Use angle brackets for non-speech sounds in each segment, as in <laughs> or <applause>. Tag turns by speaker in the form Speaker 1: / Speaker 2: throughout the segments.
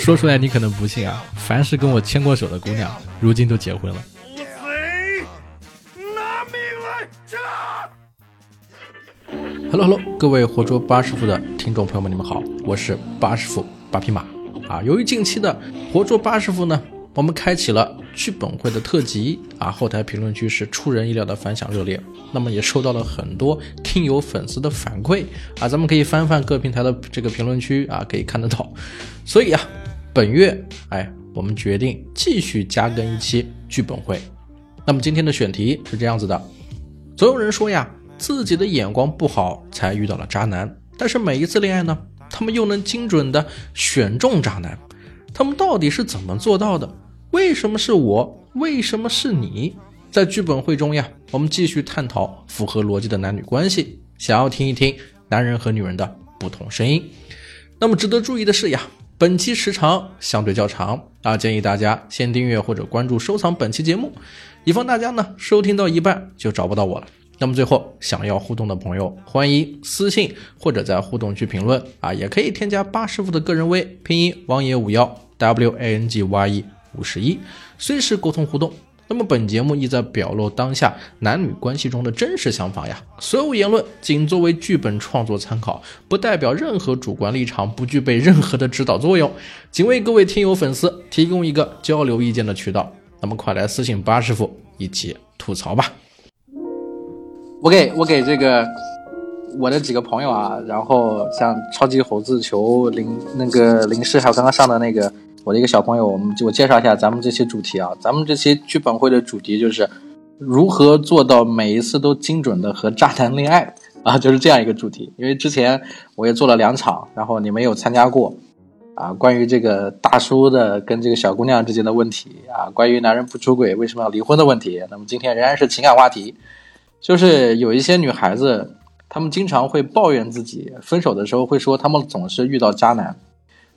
Speaker 1: 说出来你可能不信啊，凡是跟我牵过手的姑娘，如今都结婚了。Hello Hello，各位活捉八师傅的听众朋友们，你们好，我是八师傅八匹马啊。由于近期的活捉八师傅呢，我们开启了剧本会的特辑啊，后台评论区是出人意料的反响热烈，那么也收到了很多听友粉丝的反馈啊，咱们可以翻翻各平台的这个评论区啊，可以看得到。所以啊，本月哎，我们决定继续加更一期剧本会。那么今天的选题是这样子的，总有人说呀。自己的眼光不好，才遇到了渣男。但是每一次恋爱呢，他们又能精准的选中渣男。他们到底是怎么做到的？为什么是我？为什么是你？在剧本会中呀，我们继续探讨符合逻辑的男女关系。想要听一听男人和女人的不同声音。那么值得注意的是呀，本期时长相对较长啊，建议大家先订阅或者关注收藏本期节目，以防大家呢收听到一半就找不到我了。那么最后，想要互动的朋友，欢迎私信或者在互动区评论啊，也可以添加八师傅的个人微，拼音王爷五幺 W A N G Y E 五十一，随时沟通互动。那么本节目意在表露当下男女关系中的真实想法呀，所有言论仅作为剧本创作参考，不代表任何主观立场，不具备任何的指导作用，仅为各位听友粉丝提供一个交流意见的渠道。那么快来私信八师傅一起吐槽吧。我给我给这个我的几个朋友啊，然后像超级猴子球林那个林氏，还有刚刚上的那个我的一个小朋友，我们我介绍一下咱们这期主题啊，咱们这期剧本会的主题就是如何做到每一次都精准的和渣男恋爱啊，就是这样一个主题。因为之前我也做了两场，然后你没有参加过啊，关于这个大叔的跟这个小姑娘之间的问题啊，关于男人不出轨为什么要离婚的问题，那么今天仍然是情感话题。就是有一些女孩子，她们经常会抱怨自己分手的时候会说她们总是遇到渣男，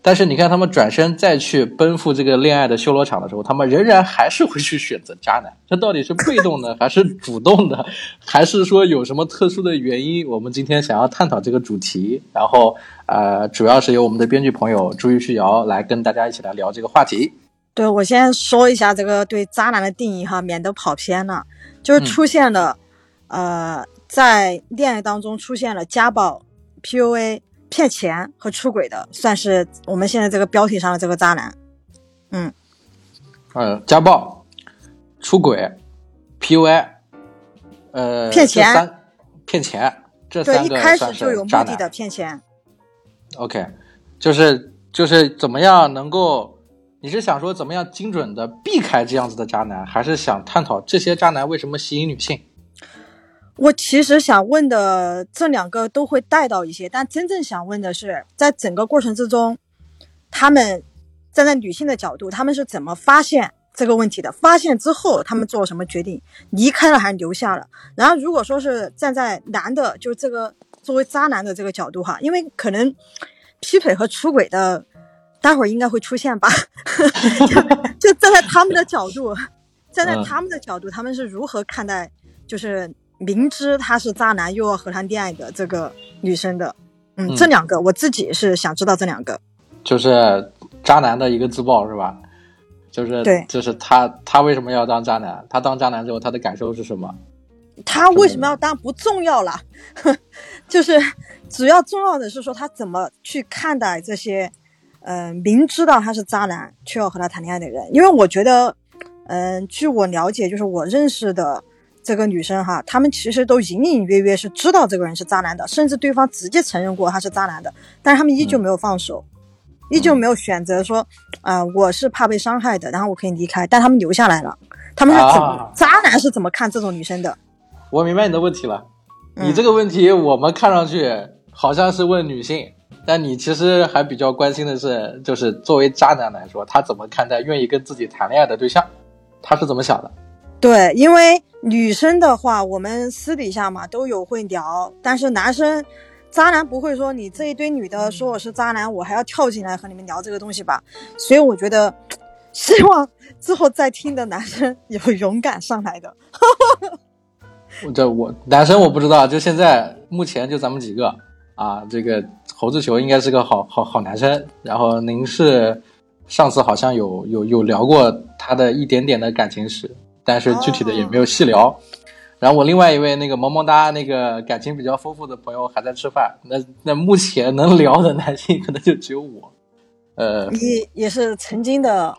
Speaker 1: 但是你看他们转身再去奔赴这个恋爱的修罗场的时候，他们仍然还是会去选择渣男。这到底是被动的还是主动的，还是说有什么特殊的原因？我们今天想要探讨这个主题，然后呃，主要是由我们的编剧朋友朱玉旭瑶来跟大家一起来聊这个话题。
Speaker 2: 对我先说一下这个对渣男的定义哈，免得跑偏了，就是出现了。呃，在恋爱当中出现了家暴、PUA、骗钱和出轨的，算是我们现在这个标题上的这个渣男。嗯，
Speaker 1: 呃，家暴、出轨、PUA，呃，
Speaker 2: 骗钱，
Speaker 1: 骗钱，这三个
Speaker 2: 算是有目的的骗钱。
Speaker 1: OK，就是就是怎么样能够？你是想说怎么样精准的避开这样子的渣男，还是想探讨这些渣男为什么吸引女性？
Speaker 2: 我其实想问的这两个都会带到一些，但真正想问的是，在整个过程之中，他们站在女性的角度，他们是怎么发现这个问题的？发现之后，他们做了什么决定？离开了还是留下了？然后，如果说是站在男的，就这个作为渣男的这个角度哈，因为可能劈腿和出轨的，待会儿应该会出现吧？<laughs> <laughs> 就站在他们的角度，站在他们的角度，他们是如何看待？就是。明知他是渣男，又要和他恋爱的这个女生的，嗯，这两个我自己是想知道这两个，
Speaker 1: 就是渣男的一个自爆是吧？就是
Speaker 2: 对，
Speaker 1: 就是他他为什么要当渣男？他当渣男之后他的感受是什么？
Speaker 2: 他为什么要当不重要了，<laughs> 就是主要重要的是说他怎么去看待这些，嗯，明知道他是渣男却要和他谈恋爱的人，因为我觉得，嗯，据我了解，就是我认识的。这个女生哈，他们其实都隐隐约约是知道这个人是渣男的，甚至对方直接承认过他是渣男的，但是他们依旧没有放手，依旧没有选择说，啊，我是怕被伤害的，然后我可以离开，但他们留下来了。他们是怎么？渣男是怎么看这种女生的？
Speaker 1: 我明白你的问题了。你这个问题我们看上去好像是问女性，但你其实还比较关心的是，就是作为渣男来说，他怎么看待愿意跟自己谈恋爱的对象？他是怎么想的？
Speaker 2: 对，因为女生的话，我们私底下嘛都有会聊，但是男生，渣男不会说你这一堆女的说我是渣男，我还要跳进来和你们聊这个东西吧？所以我觉得，希望之后再听的男生有勇敢上来的。
Speaker 1: 这我男生我不知道，就现在目前就咱们几个啊，这个猴子球应该是个好好好男生，然后您是上次好像有有有聊过他的一点点的感情史，但是具体的也没有细聊。然后我另外一位那个萌萌哒那个感情比较丰富的朋友还在吃饭，那那目前能聊的男性可能就只有我。呃，
Speaker 2: 你也是曾经的，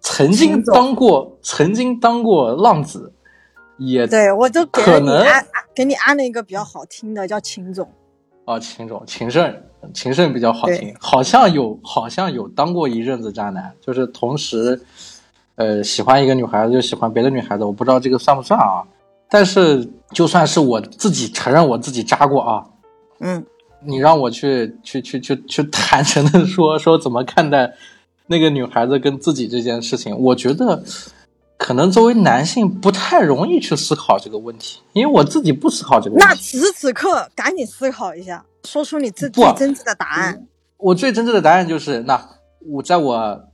Speaker 1: 曾经当过，曾经当过浪子，也
Speaker 2: 对我都
Speaker 1: 可能
Speaker 2: 给你安了一个比较好听的，叫秦总。
Speaker 1: 哦，秦总，秦胜，秦胜比较好听，好像有，好像有当过一阵子渣男，就是同时，呃，喜欢一个女孩子，又喜欢别的女孩子，我不知道这个算不算啊？但是就算是我自己承认我自己渣过啊，
Speaker 2: 嗯，
Speaker 1: 你让我去去去去去坦诚的说说怎么看待那个女孩子跟自己这件事情，我觉得可能作为男性不太容易去思考这个问题，因为我自己不思考这个问题。
Speaker 2: 那此时此刻赶紧思考一下，说出你自己
Speaker 1: 不
Speaker 2: 真挚的答案。
Speaker 1: 我最真挚的答案就是，那我在我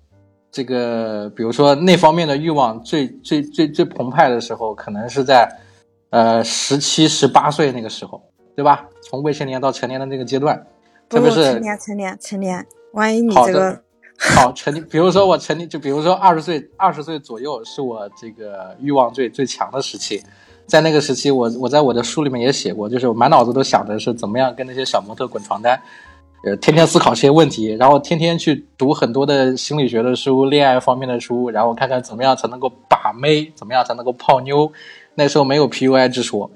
Speaker 1: 这个比如说那方面的欲望最最最最澎湃的时候，可能是在呃十七十八岁那个时候，对吧？从未成年到成年的那个阶段，
Speaker 2: 不
Speaker 1: 特别是
Speaker 2: 成年成年成年，万一你这个
Speaker 1: 好成年，比如说我成年，就比如说二十岁二十岁左右是我这个欲望最最强的时期。在那个时期，我我在我的书里面也写过，就是我满脑子都想着是怎么样跟那些小模特滚床单，呃，天天思考这些问题，然后天天去读很多的心理学的书、恋爱方面的书，然后看看怎么样才能够把妹，怎么样才能够泡妞。那时候没有 PUI 之说，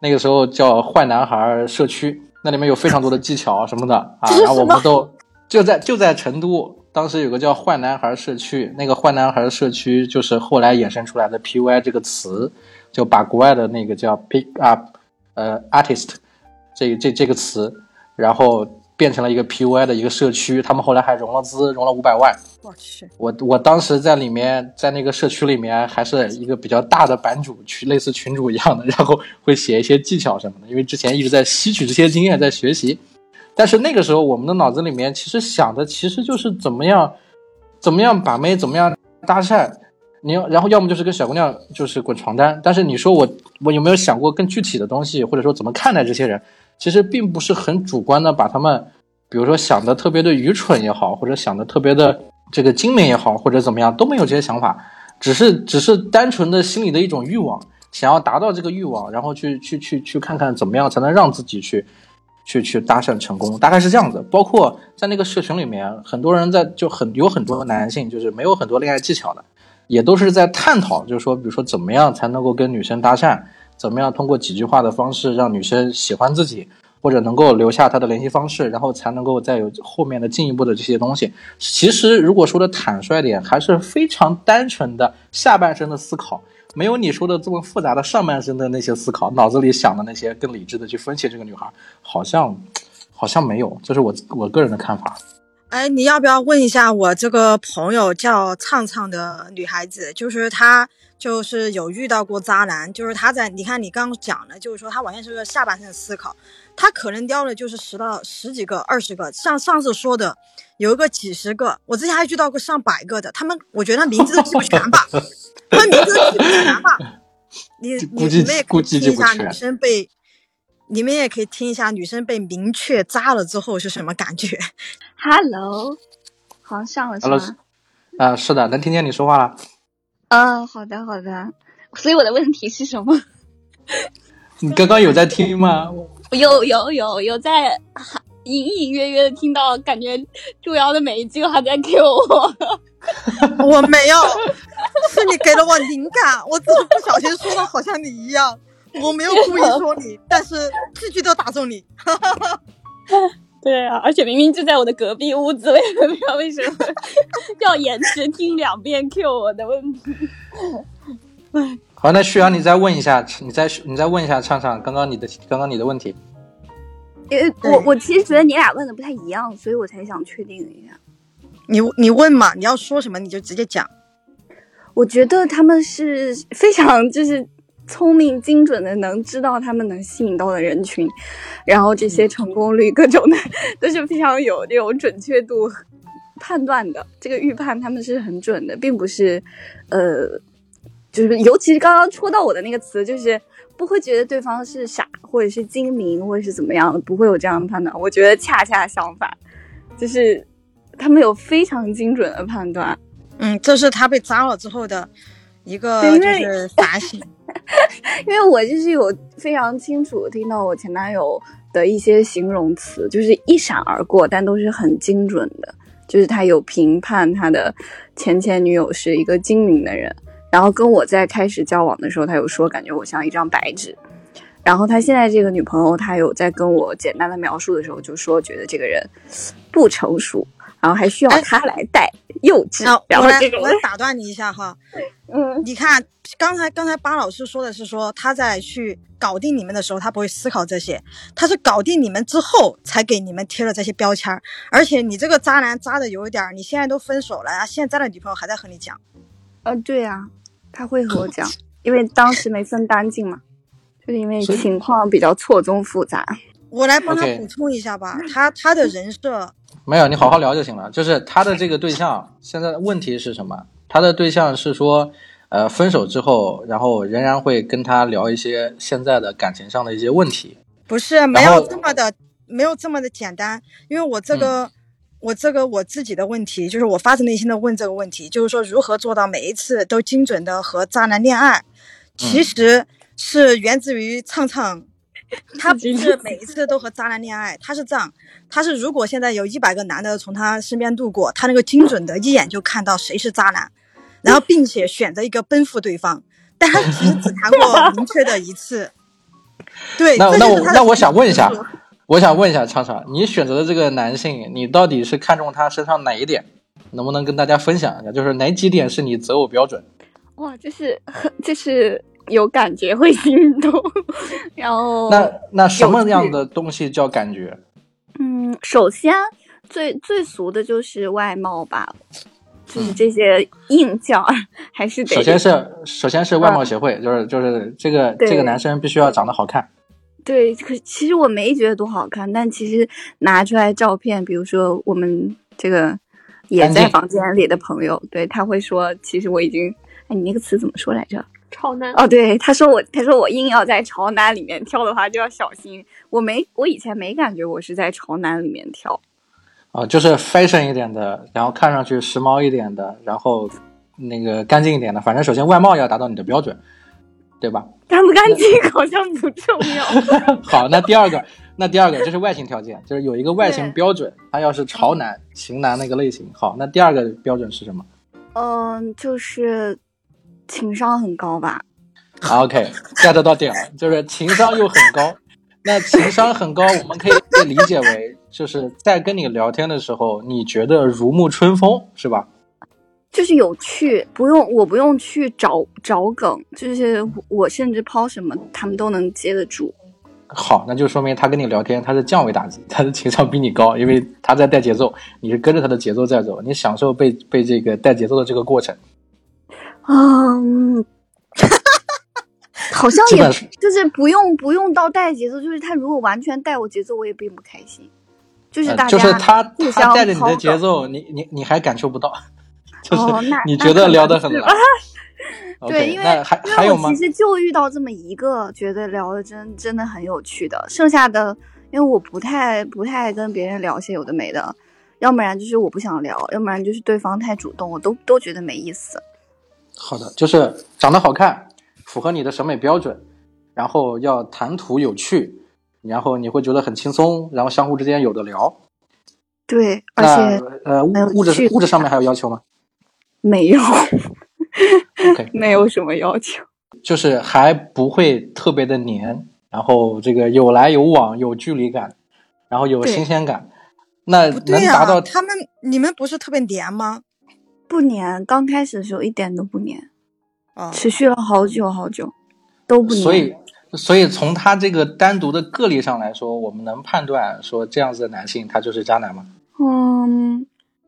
Speaker 1: 那个时候叫坏男孩社区，那里面有非常多的技巧什么的 <laughs> 啊，然后我们都就在就在成都，当时有个叫坏男孩社区，那个坏男孩社区就是后来衍生出来的 PUI 这个词，就把国外的那个叫 pick up 呃 artist 这这这个词，然后变成了一个 PUI 的一个社区，他们后来还融了资，融了五百万。
Speaker 2: 我去，
Speaker 1: 我我当时在里面，在那个社区里面，还是一个比较大的版主，群类似群主一样的，然后会写一些技巧什么的。因为之前一直在吸取这些经验，在学习。但是那个时候，我们的脑子里面其实想的其实就是怎么样，怎么样把妹，怎么样搭讪。你要，然后要么就是跟小姑娘就是滚床单。但是你说我我有没有想过更具体的东西，或者说怎么看待这些人？其实并不是很主观的把他们，比如说想的特别的愚蠢也好，或者想的特别的这个精明也好，或者怎么样都没有这些想法，只是只是单纯的心里的一种欲望，想要达到这个欲望，然后去去去去看看怎么样才能让自己去去去搭讪成功，大概是这样子。包括在那个社群里面，很多人在就很有很多男性就是没有很多恋爱技巧的，也都是在探讨，就是说，比如说怎么样才能够跟女生搭讪，怎么样通过几句话的方式让女生喜欢自己。或者能够留下她的联系方式，然后才能够再有后面的进一步的这些东西。其实，如果说的坦率点，还是非常单纯的下半身的思考，没有你说的这么复杂的上半身的那些思考，脑子里想的那些更理智的去分析这个女孩，好像好像没有，这是我我个人的看法。
Speaker 2: 哎，你要不要问一下我这个朋友叫畅畅的女孩子，就是她就是有遇到过渣男，就是她在你看你刚刚讲的，就是说她完全是个下半身思考，她可能撩了就是十到十几个、二十个，像上次说的有一个几十个，我之前还遇到过上百个的，他们我觉得他名字都记不全吧，<laughs> 他们名字都记不全吧，你你
Speaker 1: 估计
Speaker 2: 你们也可
Speaker 1: 估
Speaker 2: 以听一下女生被。你们也可以听一下女生被明确扎了之后是什么感觉。<laughs>
Speaker 3: Hello，好像上了是吗？
Speaker 1: 啊、是的，能听见你说话了。
Speaker 3: 嗯、好的好的。所以我的问题是什么？<laughs>
Speaker 1: 你刚刚有在听吗？<laughs>
Speaker 3: 有有有有在隐隐约约的听到，感觉祝瑶的每一句话在 Q 我。
Speaker 2: 我没有，是你给了我灵感，我只是不小心说的好像你一样，我没有故意说你，但是句句都打中你。<laughs>
Speaker 3: 对啊，而且明明就在我的隔壁屋子，我也不知道为什么要延迟听两遍 Q 我的问题。
Speaker 1: 好，那旭阳，你再问一下，你再你再问一下畅畅，刚刚你的刚刚你的问题。
Speaker 3: 因为我我其实觉得你俩问的不太一样，所以我才想确定一下。
Speaker 2: 你你问嘛，你要说什么你就直接讲。
Speaker 3: 我觉得他们是非常就是聪明精准的，能知道他们能吸引到的人群，然后这些成功率各种的 <laughs> 都是非常有这种准确度判断的。这个预判他们是很准的，并不是呃，就是尤其是刚刚戳到我的那个词，就是不会觉得对方是傻或者是精明或者是怎么样的，不会有这样的判断。我觉得恰恰相反，就是他们有非常精准的判断。
Speaker 2: 嗯，这是他被扎了之后的一个就是反省。<laughs>
Speaker 3: 因为我就是有非常清楚听到我前男友的一些形容词，就是一闪而过，但都是很精准的。就是他有评判他的前前女友是一个精明的人，然后跟我在开始交往的时候，他有说感觉我像一张白纸。然后他现在这个女朋友，他有在跟我简单的描述的时候，就说觉得这个人不成熟，然后还需要
Speaker 2: 哎
Speaker 3: 他来带，幼稚。
Speaker 2: 我来
Speaker 3: 后这种
Speaker 2: 我来打断你一下哈，
Speaker 3: 嗯，
Speaker 2: 你看刚才刚才巴老师说的是说他在去搞定你们的时候，他不会思考这些，他是搞定你们之后才给你们贴了这些标签儿。而且你这个渣男渣的有一点儿，你现在都分手了，然后现在的女朋友还在和你讲，
Speaker 3: 呃，对呀、他会和我讲，因为当时没分干净嘛，就是因为情况比较错综复杂。
Speaker 2: 我来帮他补充一下吧。他他的人设，
Speaker 1: 没有，你好好聊就行了。就是他的这个对象，现在问题是什么？他的对象是说，呃，分手之后，然后仍然会跟他聊一些现在的感情上的一些问题。
Speaker 2: 不是没有这么的，没有这么的简单。因为我这个，我这个我自己的问题，就是我发自内心的问这个问题，就是说如何做到每一次都精准的和渣男恋爱，其实是源自于畅畅。<laughs> 他不是每一次都和渣男恋爱，他是这样，他是如果现在有一百个男的从他身边路过，他那个精准的一眼就看到谁是渣男，然后并且选择一个奔赴对方，但他其实只谈过 <laughs> 明确的一次。对，
Speaker 1: 那那我那我想问一下，我想问一下畅畅，你选择的这个男性，你到底是看中他身上哪一点？能不能跟大家分享一下？就是哪几点是你择偶标准？
Speaker 3: 哇，这是很就是有感觉会心动，<laughs> 然后
Speaker 1: 那那什么样的东西叫感觉？
Speaker 3: 嗯，首先最最俗的就是外貌吧，就是
Speaker 1: 嗯
Speaker 3: 这些硬件儿 <laughs> 还是得
Speaker 1: 首先是首先是外貌协会，就是就是这个这个男生必须要长得好看。
Speaker 3: 对，可其实我没觉得多好看，但其实拿出来照片，比如说我们这个也在房间里的朋友，对他会说，其实我已经，哎，你那个词怎么说来着？
Speaker 4: 超男。
Speaker 3: 哦，对，他说我，他说我硬要在潮男里面挑的话，就要小心。我没，我以前没感觉我是在潮男里面挑。
Speaker 1: 啊、就是 fashion 一点的，然后看上去时髦一点的，然后那个干净一点的，反正首先外貌要达到你的标准，对吧？
Speaker 3: 干不干净好像不重要。<laughs>
Speaker 1: 好，那第二个，那第二个就是外形条件，就是有一个外形标准，他要是潮男、型男那个类型。好，那第二个标准是什么
Speaker 3: 嗯，就是情商很高吧。
Speaker 1: 啊？OK，get 到点了，就是情商又很高。<laughs> 那情商很高，我们可以理解为就是在跟你聊天的时候，你觉得如沐春风，是吧？
Speaker 3: 就是有趣，不用我不用去找找梗，就是我甚至抛什么，他们都能接得住。
Speaker 1: 好，那就说明他跟你聊天，他是降维打击，<laughs> 他的情商比你高，因为他在带节奏，你是跟着他的节奏在走，你享受被被这个带节奏的这个过程。
Speaker 3: 嗯，<laughs> 好像也
Speaker 1: 基本是
Speaker 3: 就是不用不用到带节奏，就是他如果完全带我节奏，我也并不开心。就是大家
Speaker 1: 呃就是他他带着你的节奏，你你你还感受不到，<laughs> 就是
Speaker 3: 哦那
Speaker 1: 你觉得聊得很。<laughs>
Speaker 3: 对因为
Speaker 1: 还
Speaker 3: 因为我其？实就遇到这么一个，觉得聊的真真的很有趣的，剩下的因为我不太不太跟别人聊些有的没的，要不然就是我不想聊，要不然就是对方太主动，我都都觉得没意思。
Speaker 1: 好的，就是长得好看，符合你的审美标准，然后要谈吐有趣，然后你会觉得很轻松，然后相互之间有的聊。
Speaker 3: 对，而且
Speaker 1: 呃，物物质物质上面还有要求吗
Speaker 3: 没有 <laughs> 没有什么要求。
Speaker 1: 就是还不会特别的黏，然后这个有来有往，有距离感，然后有新鲜感，那能达到
Speaker 2: 他们你们不是特别黏吗？
Speaker 3: 不粘，刚开始的时候一点都不粘，
Speaker 2: 啊，
Speaker 3: 持续了好久好久都不粘。
Speaker 1: 所以，所以从他这个单独的个例上来说，我们能判断说这样子的男性他就是渣男吗？
Speaker 3: 嗯，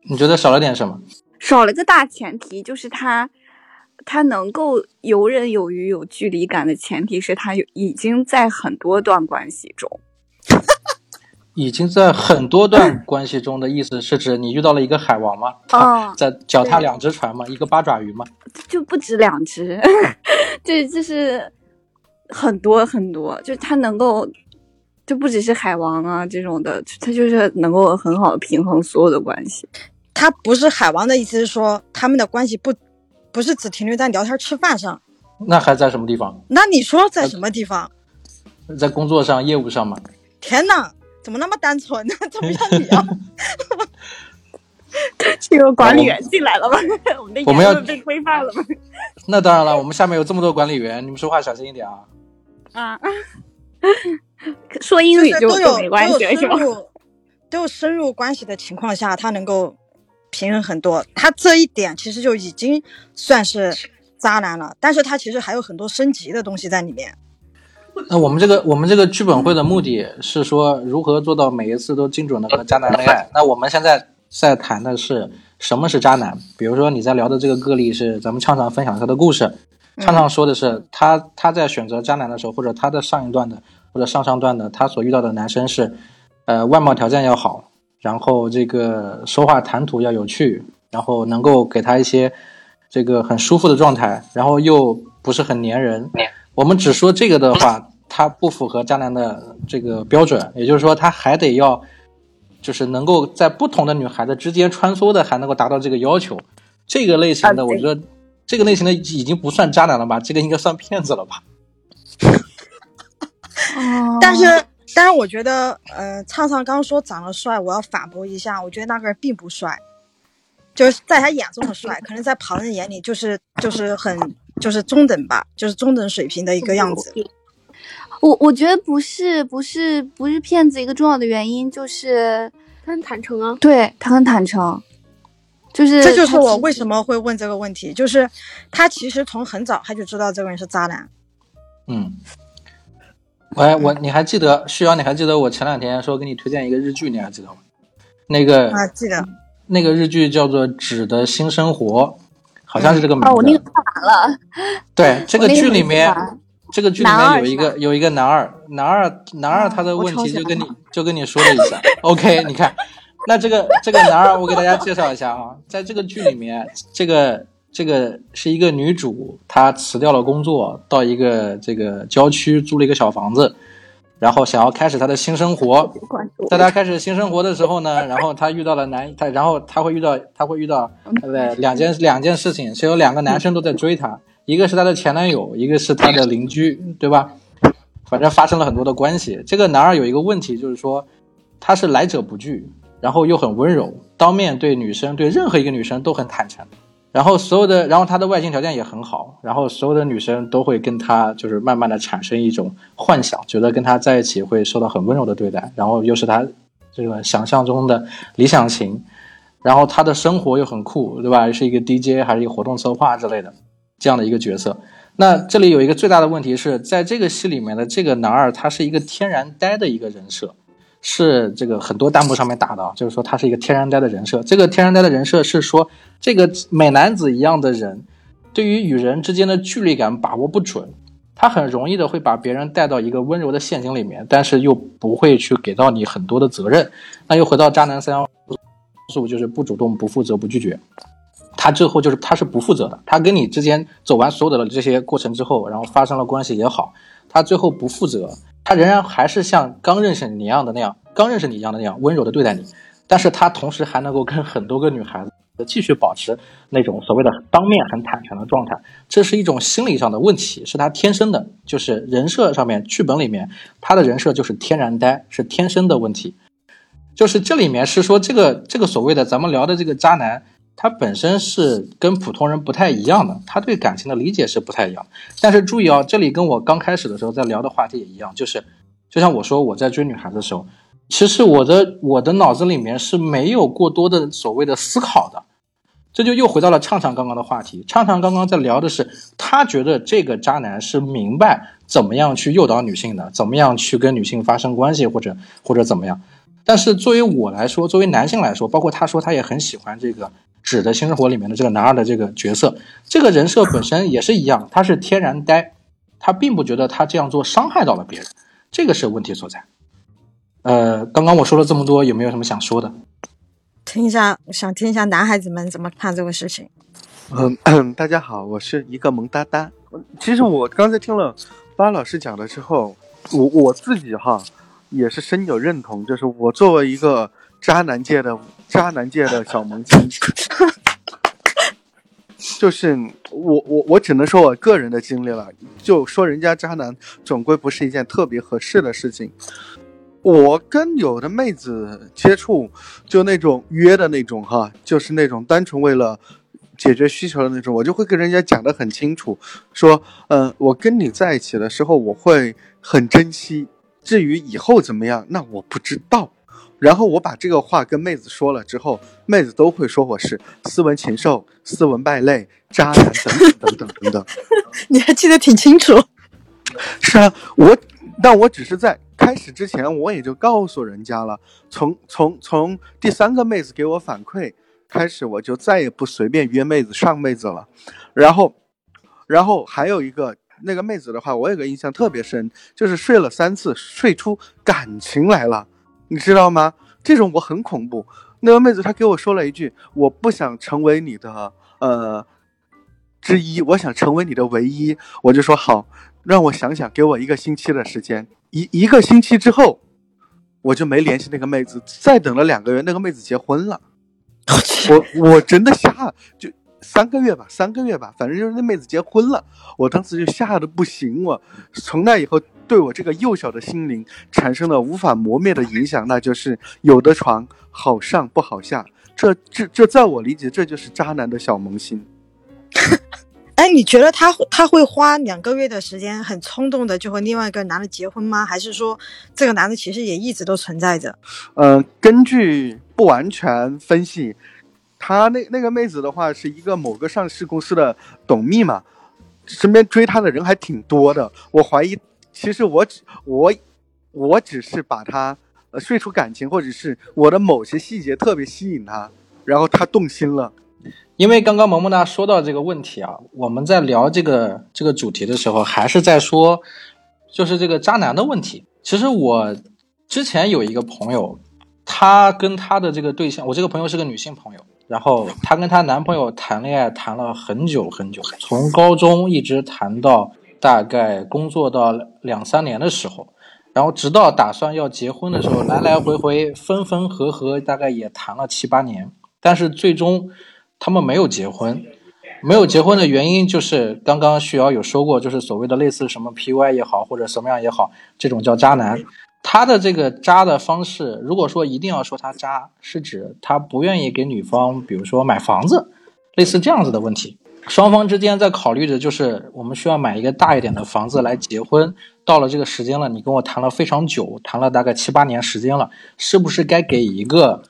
Speaker 1: 你觉得少了点什么？
Speaker 3: 少了个大前提，就是他他能够游刃有余、有距离感的前提是他有已经在很多段关系中。
Speaker 1: 已经在很多段关系中的意思是指你遇到了一个海王吗？他
Speaker 3: 哦
Speaker 1: 在脚踏两只船吗？一个八爪鱼吗？
Speaker 3: 就不止两只，<laughs> 对就是很多很多，就他能够，就不只是海王啊这种的，他就是能够很好的平衡所有的关系。
Speaker 2: 他不是海王的意思是说他们的关系不不是只停留在聊天吃饭上，
Speaker 1: 那还在什么地方？
Speaker 2: 那你说在什么地方？
Speaker 1: 在工作上、业务上吗？
Speaker 2: 天哪，怎么那么单纯呢？<laughs> 怎么像你啊？<laughs>
Speaker 3: 这个管理员进来了吗？我们 <laughs> 的言论被规范了吗？
Speaker 1: 那当然了，我们下面有这么多管理员，你们说话小心一点啊。
Speaker 3: 啊，说英语就
Speaker 2: 有
Speaker 3: 没关系
Speaker 2: 都有
Speaker 3: 了是吧？
Speaker 2: 深入都有深入关系的情况下，他能够平衡很多。他这一点其实就已经算是渣男了，但是他其实还有很多升级的东西在里面。
Speaker 1: 那我们这个我们这个剧本会的目的是说，如何做到每一次都精准的和渣男恋爱。那我们现在在谈的是什么是渣男？比如说你在聊的这个个例是咱们畅畅分享他的故事，畅畅说的是他他在选择渣男的时候，或者他的上一段的或者上上段的他所遇到的男生是，呃，外貌条件要好，然后这个说话谈吐要有趣，然后能够给他一些这个很舒服的状态，然后又不是很粘人。我们只说这个的话，他不符合渣男的这个标准，也就是说，他还得要，就是能够在不同的女孩子之间穿梭的，还能够达到这个要求。这个类型的，我觉得这个类型的已经不算渣男了吧？这个应该算骗子了吧？
Speaker 3: 哦
Speaker 2: 但是，但是我觉得，呃，畅畅刚说长得帅，我要反驳一下，我觉得那个人并不帅，就是在他眼中的帅，可能在旁人眼里就是就是很就是中等吧，就是中等水平的一个样子。
Speaker 3: 我我觉得不是不是不是骗子，一个重要的原因就是
Speaker 4: 他很坦诚啊。
Speaker 3: 对他很坦诚，就是
Speaker 2: 这就是我为什么会问这个问题，就是他其实从很早他就知道这个人是渣男。
Speaker 1: 嗯。喂，我你还记得旭瑶？你还记得我前两天说给你推荐一个日剧，你还记得吗？那个、
Speaker 2: 啊，记得
Speaker 1: 那个日剧叫做《纸的新生活》，好像是这个名字。
Speaker 3: 哦，我那个看完了，
Speaker 1: 对，这个剧里面这个剧里面有一个有一个男二，男二男二他的问题就跟你
Speaker 3: 欢
Speaker 1: 就跟你说了一下，OK，<laughs> 你看，那这个这个男二我给大家介绍一下啊，在这个剧里面，这个这个是一个女主，她辞掉了工作，到一个这个郊区租了一个小房子，然后想要开始她的新生活，在她开始新生活的时候呢，然后她遇到了男，他然后她会遇到她会遇到对不对两件两件事情，是有两个男生都在追她，一个是她的前男友，一个是她的邻居，对吧？反正发生了很多的关系。这个男二有一个问题，就是说他是来者不拒，然后又很温柔，当面对女生对任何一个女生都很坦诚。然后所有的，然后他的外形条件也很好，然后所有的女生都会跟他就是慢慢的产生一种幻想，觉得跟他在一起会受到很温柔的对待，然后又是他这个想象中的理想型，然后他的生活又很酷，对吧？是一个 DJ 还是一个活动策划之类的这样的一个角色。那这里有一个最大的问题是在这个戏里面的这个男二，他是一个天然呆的一个人设，是这个很多弹幕上面打的，就是说他是一个天然呆的人设。这个天然呆的人设是说，这个美男子一样的人，对于与人之间的距离感把握不准，他很容易的会把别人带到一个温柔的陷阱里面，但是又不会去给到你很多的责任。那又回到渣男三要素，就是不主动、不负责、不拒绝。他最后就是他是不负责的，他跟你之间走完所有的这些过程之后，然后发生了关系也好，他最后不负责，他仍然还是像刚认识你一样的那样，刚认识你一样的那样温柔的对待你，但是他同时还能够跟很多个女孩子继续保持那种所谓的当面很坦诚的状态，这是一种心理上的问题，是他天生的，就是人设上面剧本里面他的人设就是天然呆，是天生的问题，就是这里面是说这个这个所谓的咱们聊的这个渣男。他本身是跟普通人不太一样的，他对感情的理解是不太一样。但是注意啊，这里跟我刚开始的时候在聊的话题也一样，就是就像我说我在追女孩的时候，其实我的我的脑子里面是没有过多的所谓的思考的。这就又回到了畅畅刚刚的话题，畅畅刚刚在聊的是他觉得这个渣男是明白怎么样去诱导女性的，怎么样去跟女性发生关系，或者或者怎么样。但是作为我来说，作为男性来说，包括他说他也很喜欢这个。纸的新生活里面的这个男二的这个角色，这个人设本身也是一样，他是天然呆，他并不觉得他这样做伤害到了别人，这个是问题所在。呃，刚刚我说了这么多，有没有什么想说的？
Speaker 2: 听一下，想听一下男孩子们怎么看这个事情。
Speaker 5: 嗯，<coughs> 大家好，我是一个萌哒哒。其实我刚才听了巴老师讲了之后，我我自己哈也是深有认同，就是我作为一个渣男界的渣男界的小萌新。<laughs> 就是我我我只能说我个人的经历了，就说人家渣男总归不是一件特别合适的事情。我跟有的妹子接触，就那种约的那种哈，就是那种单纯为了解决需求的那种，我就会跟人家讲的很清楚，说，嗯，我跟你在一起的时候，我会很珍惜，至于以后怎么样，那我不知道。然后我把这个话跟妹子说了之后，妹子都会说我是斯文禽兽、斯文败类、渣男等等等等等等。<laughs>
Speaker 2: 你还记得挺清楚。
Speaker 5: 是啊，我，但我只是在开始之前，我也就告诉人家了。从从从第三个妹子给我反馈开始，我就再也不随便约妹子上妹子了。然后，然后还有一个那个妹子的话，我有个印象特别深，就是睡了三次，睡出感情来了。你知道吗？这种我很恐怖。那个妹子她给我说了一句：“我不想成为你的呃之一，我想成为你的唯一。”我就说好，让我想想，给我一个星期的时间。一一个星期之后，我就没联系那个妹子。再等了两个月，那个妹子结婚了。我我真的吓，就三个月吧，三个月吧，反正就是那妹子结婚了。我当时就吓得不行。我从那以后。对我这个幼小的心灵产生了无法磨灭的影响，那就是有的床好上不好下。这这这，在我理解，这就是渣男的小萌新。<laughs>
Speaker 2: 哎，你觉得他他会花两个月的时间，很冲动的就和另外一个男的结婚吗？还是说这个男的其实也一直都存在着？
Speaker 5: 嗯，根据不完全分析，他那那个妹子的话是一个某个上市公司的董秘嘛，身边追她的人还挺多的，我怀疑。其实我只我我只是把他呃睡出感情，或者是我的某些细节特别吸引他，然后他动心了。
Speaker 1: 因为刚刚萌萌哒说到这个问题啊，我们在聊这个这个主题的时候，还是在说就是这个渣男的问题。其实我之前有一个朋友，她跟她的这个对象，我这个朋友是个女性朋友，然后她跟她男朋友谈恋爱谈了很久很久，从高中一直谈到。大概工作到两三年的时候，然后直到打算要结婚的时候，来来回回分分合合，大概也谈了七八年，但是最终他们没有结婚。没有结婚的原因就是刚刚徐瑶有说过，就是所谓的类似什么 PY 也好，或者什么样也好，这种叫渣男。他的这个渣的方式，如果说一定要说他渣，是指他不愿意给女方，比如说买房子，类似这样子的问题。双方之间在考虑的就是我们需要买一个大一点的房子来结婚。到了这个时间了，你跟我谈了非常久，谈了大概七八年时间了，是不是该给一个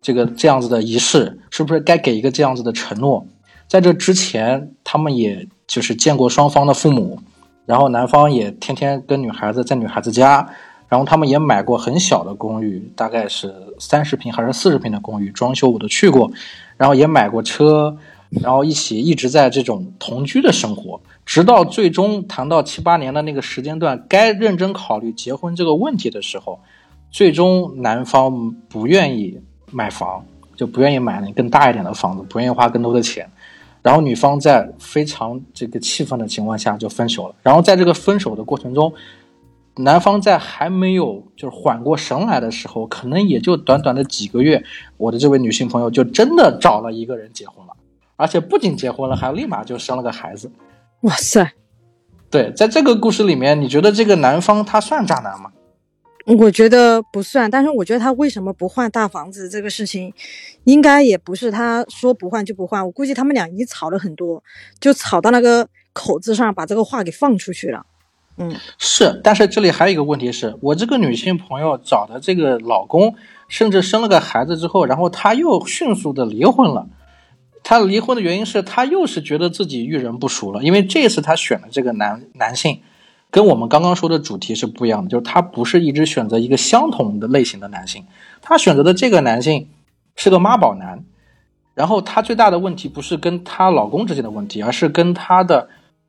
Speaker 1: 这个这样子的仪式？是不是该给一个这样子的承诺？在这之前，他们也就是见过双方的父母，然后男方也天天跟女孩子在女孩子家，然后他们也买过很小的公寓，大概是三十平还是四十平的公寓，装修我都去过，然后也买过车。然后一起一直在这种同居的生活，直到最终谈到七八年的那个时间段，该认真考虑结婚这个问题的时候，最终男方不愿意买房，就不愿意买那更大一点的房子，不愿意花更多的钱。然后女方在非常这个气愤的情况下就分手了。然后在这个分手的过程中，男方在还没有就是缓过神来的时候，可能也就短短的几个月，我的这位女性朋友就真的找了一个人结婚了。而且不仅结婚了，还立马就生了个孩子。
Speaker 2: 哇塞！
Speaker 1: 对，在这个故事里面，你觉得这个男方他算渣男吗？
Speaker 2: 我觉得不算，但是我觉得他为什么不换大房子这个事情，应该也不是他说不换就不换。我估计他们俩已经吵了很多，就吵到那个口子上，把这个话给放出去了。嗯，
Speaker 1: 是。但是这里还有一个问题是，我这个女性朋友找的这个老公，甚至生了个孩子之后，然后他又迅速的离婚了。他离婚的原因是他又是觉得自己遇人不淑了，因为这次他选的这个男男性，跟我们刚刚说的主题是不一样的，就是他不是一直选择一个相同的类型的男性，他选择的这个男性是个妈宝男，然后他最大的问题不是跟她老公之间的问题，而是跟她的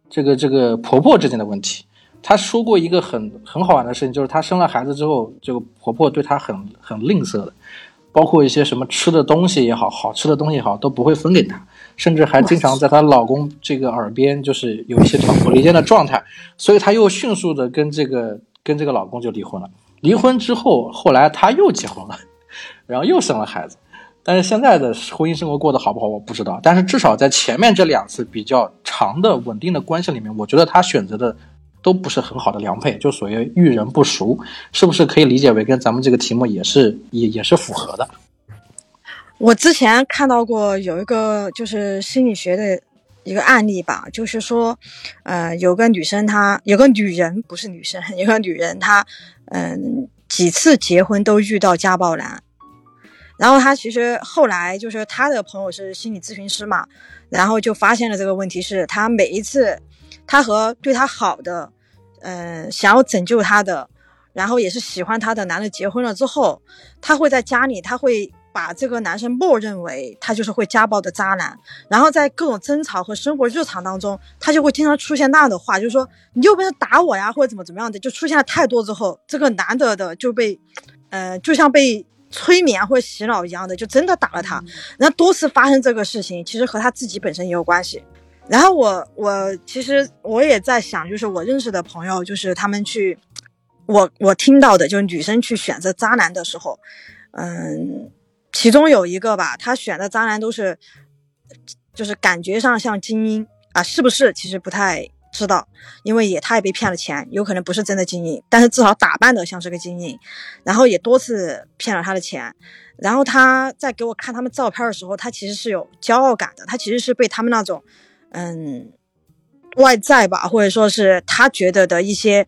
Speaker 1: 这个这个婆婆之间的问题。她说过一个很很好玩的事情，就是她生了孩子之后，这个婆婆对她很很吝啬的。包括一些什么吃的东西也好，好吃的东西也好，都不会分给她，甚至还经常在她老公这个耳边，就是有一些挑拨离间的状态，所以她又迅速的跟这个跟这个老公就离婚了。离婚之后，后来她又结婚了，<laughs> 然后又生了孩子，但是现在的婚姻生活过得好不好，我不知道。但是至少在前面这两次比较长的稳定的关系里面，我觉得她选择的都不是很好的良配，就所谓遇人不淑，是不是可以理解为跟咱们这个题目也是也也是符合的？
Speaker 2: 我之前看到过有一个就是心理学的一个案例吧，就是说，呃，有个女生她有个女人不是女生，<laughs> 有个女人她嗯几次结婚都遇到家暴男。然后他其实后来就是他的朋友是心理咨询师嘛，然后就发现了这个问题是，他每一次他和对他好的，嗯，想要拯救他的，然后也是喜欢他的男的结婚了之后，他会在家里他会把这个男生默认为他就是会家暴的渣男，然后在各种争吵和生活日常当中，他就会经常出现那样的话，就是说你又不是打我呀，或者怎么怎么样的，就出现了太多之后，这个男的的就被，呃，就像被。催眠或者洗脑一样的，就真的打了他。然后多次发生这个事情，其实和他自己本身也有关系。然后我我其实我也在想，就是我认识的朋友，就是他们去，我我听到的，就是女生去选择渣男的时候，嗯，其中有一个吧，他选的渣男都是，就是感觉上像精英啊，是不是？其实不太。知道，因为也他也被骗了钱，有可能不是真的精英，但是至少打扮的像是个精英，然后也多次骗了他的钱，然后他在给我看他们照片的时候，他其实是有骄傲感的，他其实是被他们那种，嗯，外在吧，或者说是他觉得的一些，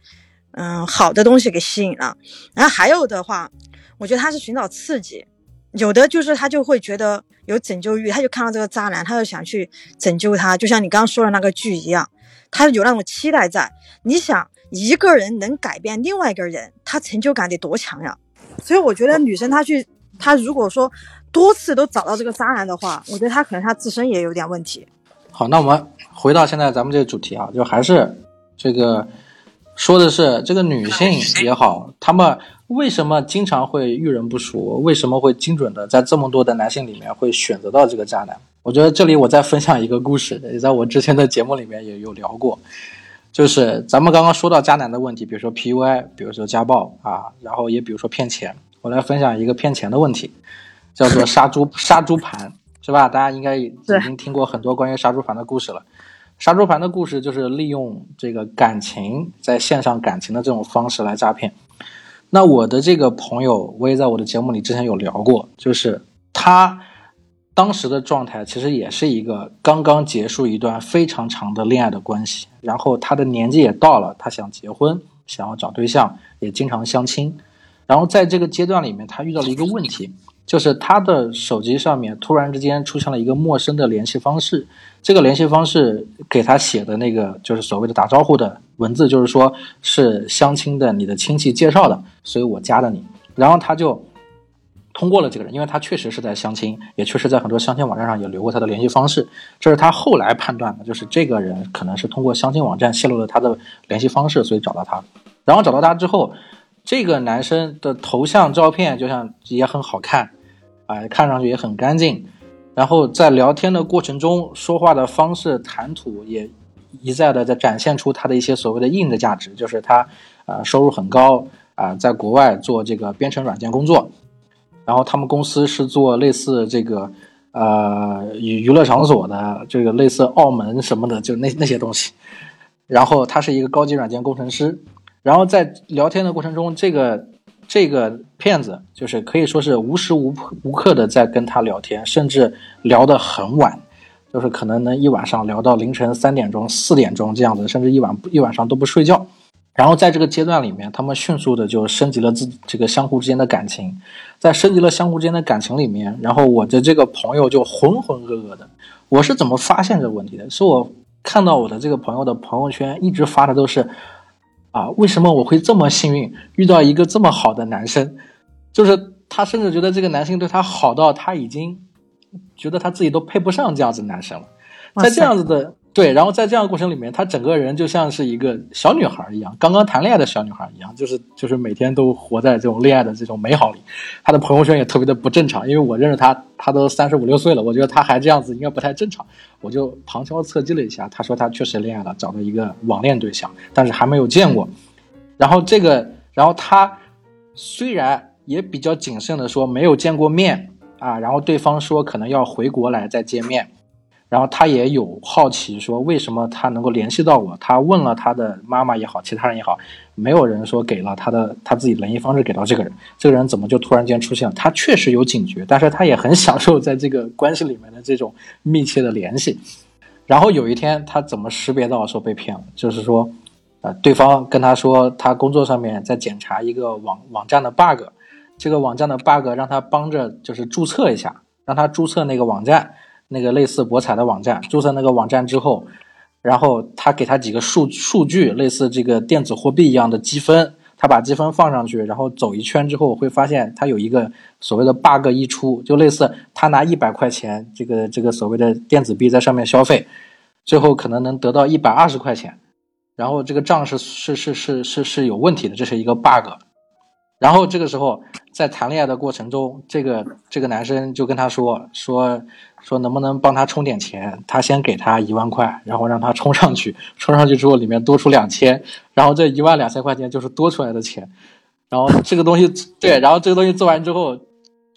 Speaker 2: 嗯，好的东西给吸引了，然后还有的话，我觉得他是寻找刺激，有的就是他就会觉得有拯救欲，他就看到这个渣男，他就想去拯救他，就像你刚刚说的那个剧一样。他有那种期待在，你想一个人能改变另外一个人，他成就感得多强呀！所以我觉得女生她去，她如果说多次都找到这个渣男的话，我觉得她可能她自身也有点问题。
Speaker 1: 好，那我们回到现在咱们这个主题啊，就还是这个说的是这个女性也好，她们为什么经常会遇人不淑？为什么会精准的在这么多的男性里面会选择到这个渣男？我觉得这里我再分享一个故事，也在我之前的节目里面也有聊过，就是咱们刚刚说到渣男的问题，比如说 PUI，比如说家暴啊，然后也比如说骗钱。我来分享一个骗钱的问题，叫做杀猪杀猪盘，是吧？大家应该已经听过很多关于杀猪盘的故事了。杀猪盘的故事就是利用这个感情在线上感情的这种方式来诈骗。那我的这个朋友，我也在我的节目里之前有聊过，就是他。当时的状态其实也是一个刚刚结束一段非常长的恋爱的关系，然后他的年纪也到了，他想结婚，想要找对象，也经常相亲。然后在这个阶段里面，他遇到了一个问题，就是他的手机上面突然之间出现了一个陌生的联系方式，这个联系方式给他写的那个就是所谓的打招呼的文字，就是说是相亲的你的亲戚介绍的，所以我加的你。然后他就。通过了这个人，因为他确实是在相亲，也确实在很多相亲网站上也留过他的联系方式。这是他后来判断的，就是这个人可能是通过相亲网站泄露了他的联系方式，所以找到他。然后找到他之后，这个男生的头像照片就像也很好看，啊，看上去也很干净。然后在聊天的过程中，说话的方式、谈吐也一再的在展现出他的一些所谓的硬的价值，就是他啊收入很高啊，在国外做这个编程软件工作。然后他们公司是做类似这个，呃，娱娱乐场所的，这个类似澳门什么的，就那那些东西。然后他是一个高级软件工程师。然后在聊天的过程中，这个这个骗子就是可以说是无时无无刻的在跟他聊天，甚至聊得很晚，就是可能能一晚上聊到凌晨三点钟、四点钟这样子，甚至一晚一晚上都不睡觉。然后在这个阶段里面，他们迅速的就升级了自这个相互之间的感情，在升级了相互之间的感情里面，然后我的这个朋友就浑浑噩噩的。我是怎么发现这个问题的？是我看到我的这个朋友的朋友圈一直发的都是，啊，为什么我会这么幸运遇到一个这么好的男生？就是他甚至觉得这个男生对他好到他已经觉得他自己都配不上这样子男生了，在这样子的。对，然后在这样的过程里面，她整个人就像是一个小女孩一样，刚刚谈恋爱的小女孩一样，就是就是每天都活在这种恋爱的这种美好里。她的朋友圈也特别的不正常，因为我认识她，她都三十五六岁了，我觉得她还这样子应该不太正常。我就旁敲侧击了一下，她说她确实恋爱了，找到一个网恋对象，但是还没有见过。然后这个，然后她虽然也比较谨慎的说没有见过面。啊，然后对方说可能要回国来再见面，然后他也有好奇说为什么他能够联系到我，他问了他的妈妈也好，其他人也好，没有人说给了他的他自己联系方式给到这个人，这个人怎么就突然间出现了？他确实有警觉，但是他也很享受在这个关系里面的这种密切的联系。然后有一天他怎么识别到说被骗了？就是说，呃，对方跟他说他工作上面在检查一个网网站的 bug。这个网站的 bug 让他帮着就是注册一下，让他注册那个网站，那个类似博彩的网站。注册那个网站之后，然后他给他几个数数据，类似这个电子货币一样的积分。他把积分放上去，然后走一圈之后，会发现他有一个所谓的 bug 一出，就类似他拿一百块钱这个这个所谓的电子币在上面消费，最后可能能得到一百二十块钱，然后这个账是是是是是是有问题的，这是一个 bug。然后这个时候，在谈恋爱的过程中，这个这个男生就跟他说说说能不能帮他充点钱？他先给他一万块，然后让他充上去，充上去之后里面多出两千，然后这一万两千块钱就是多出来的钱。然后这个东西对，然后这个东西做完之后，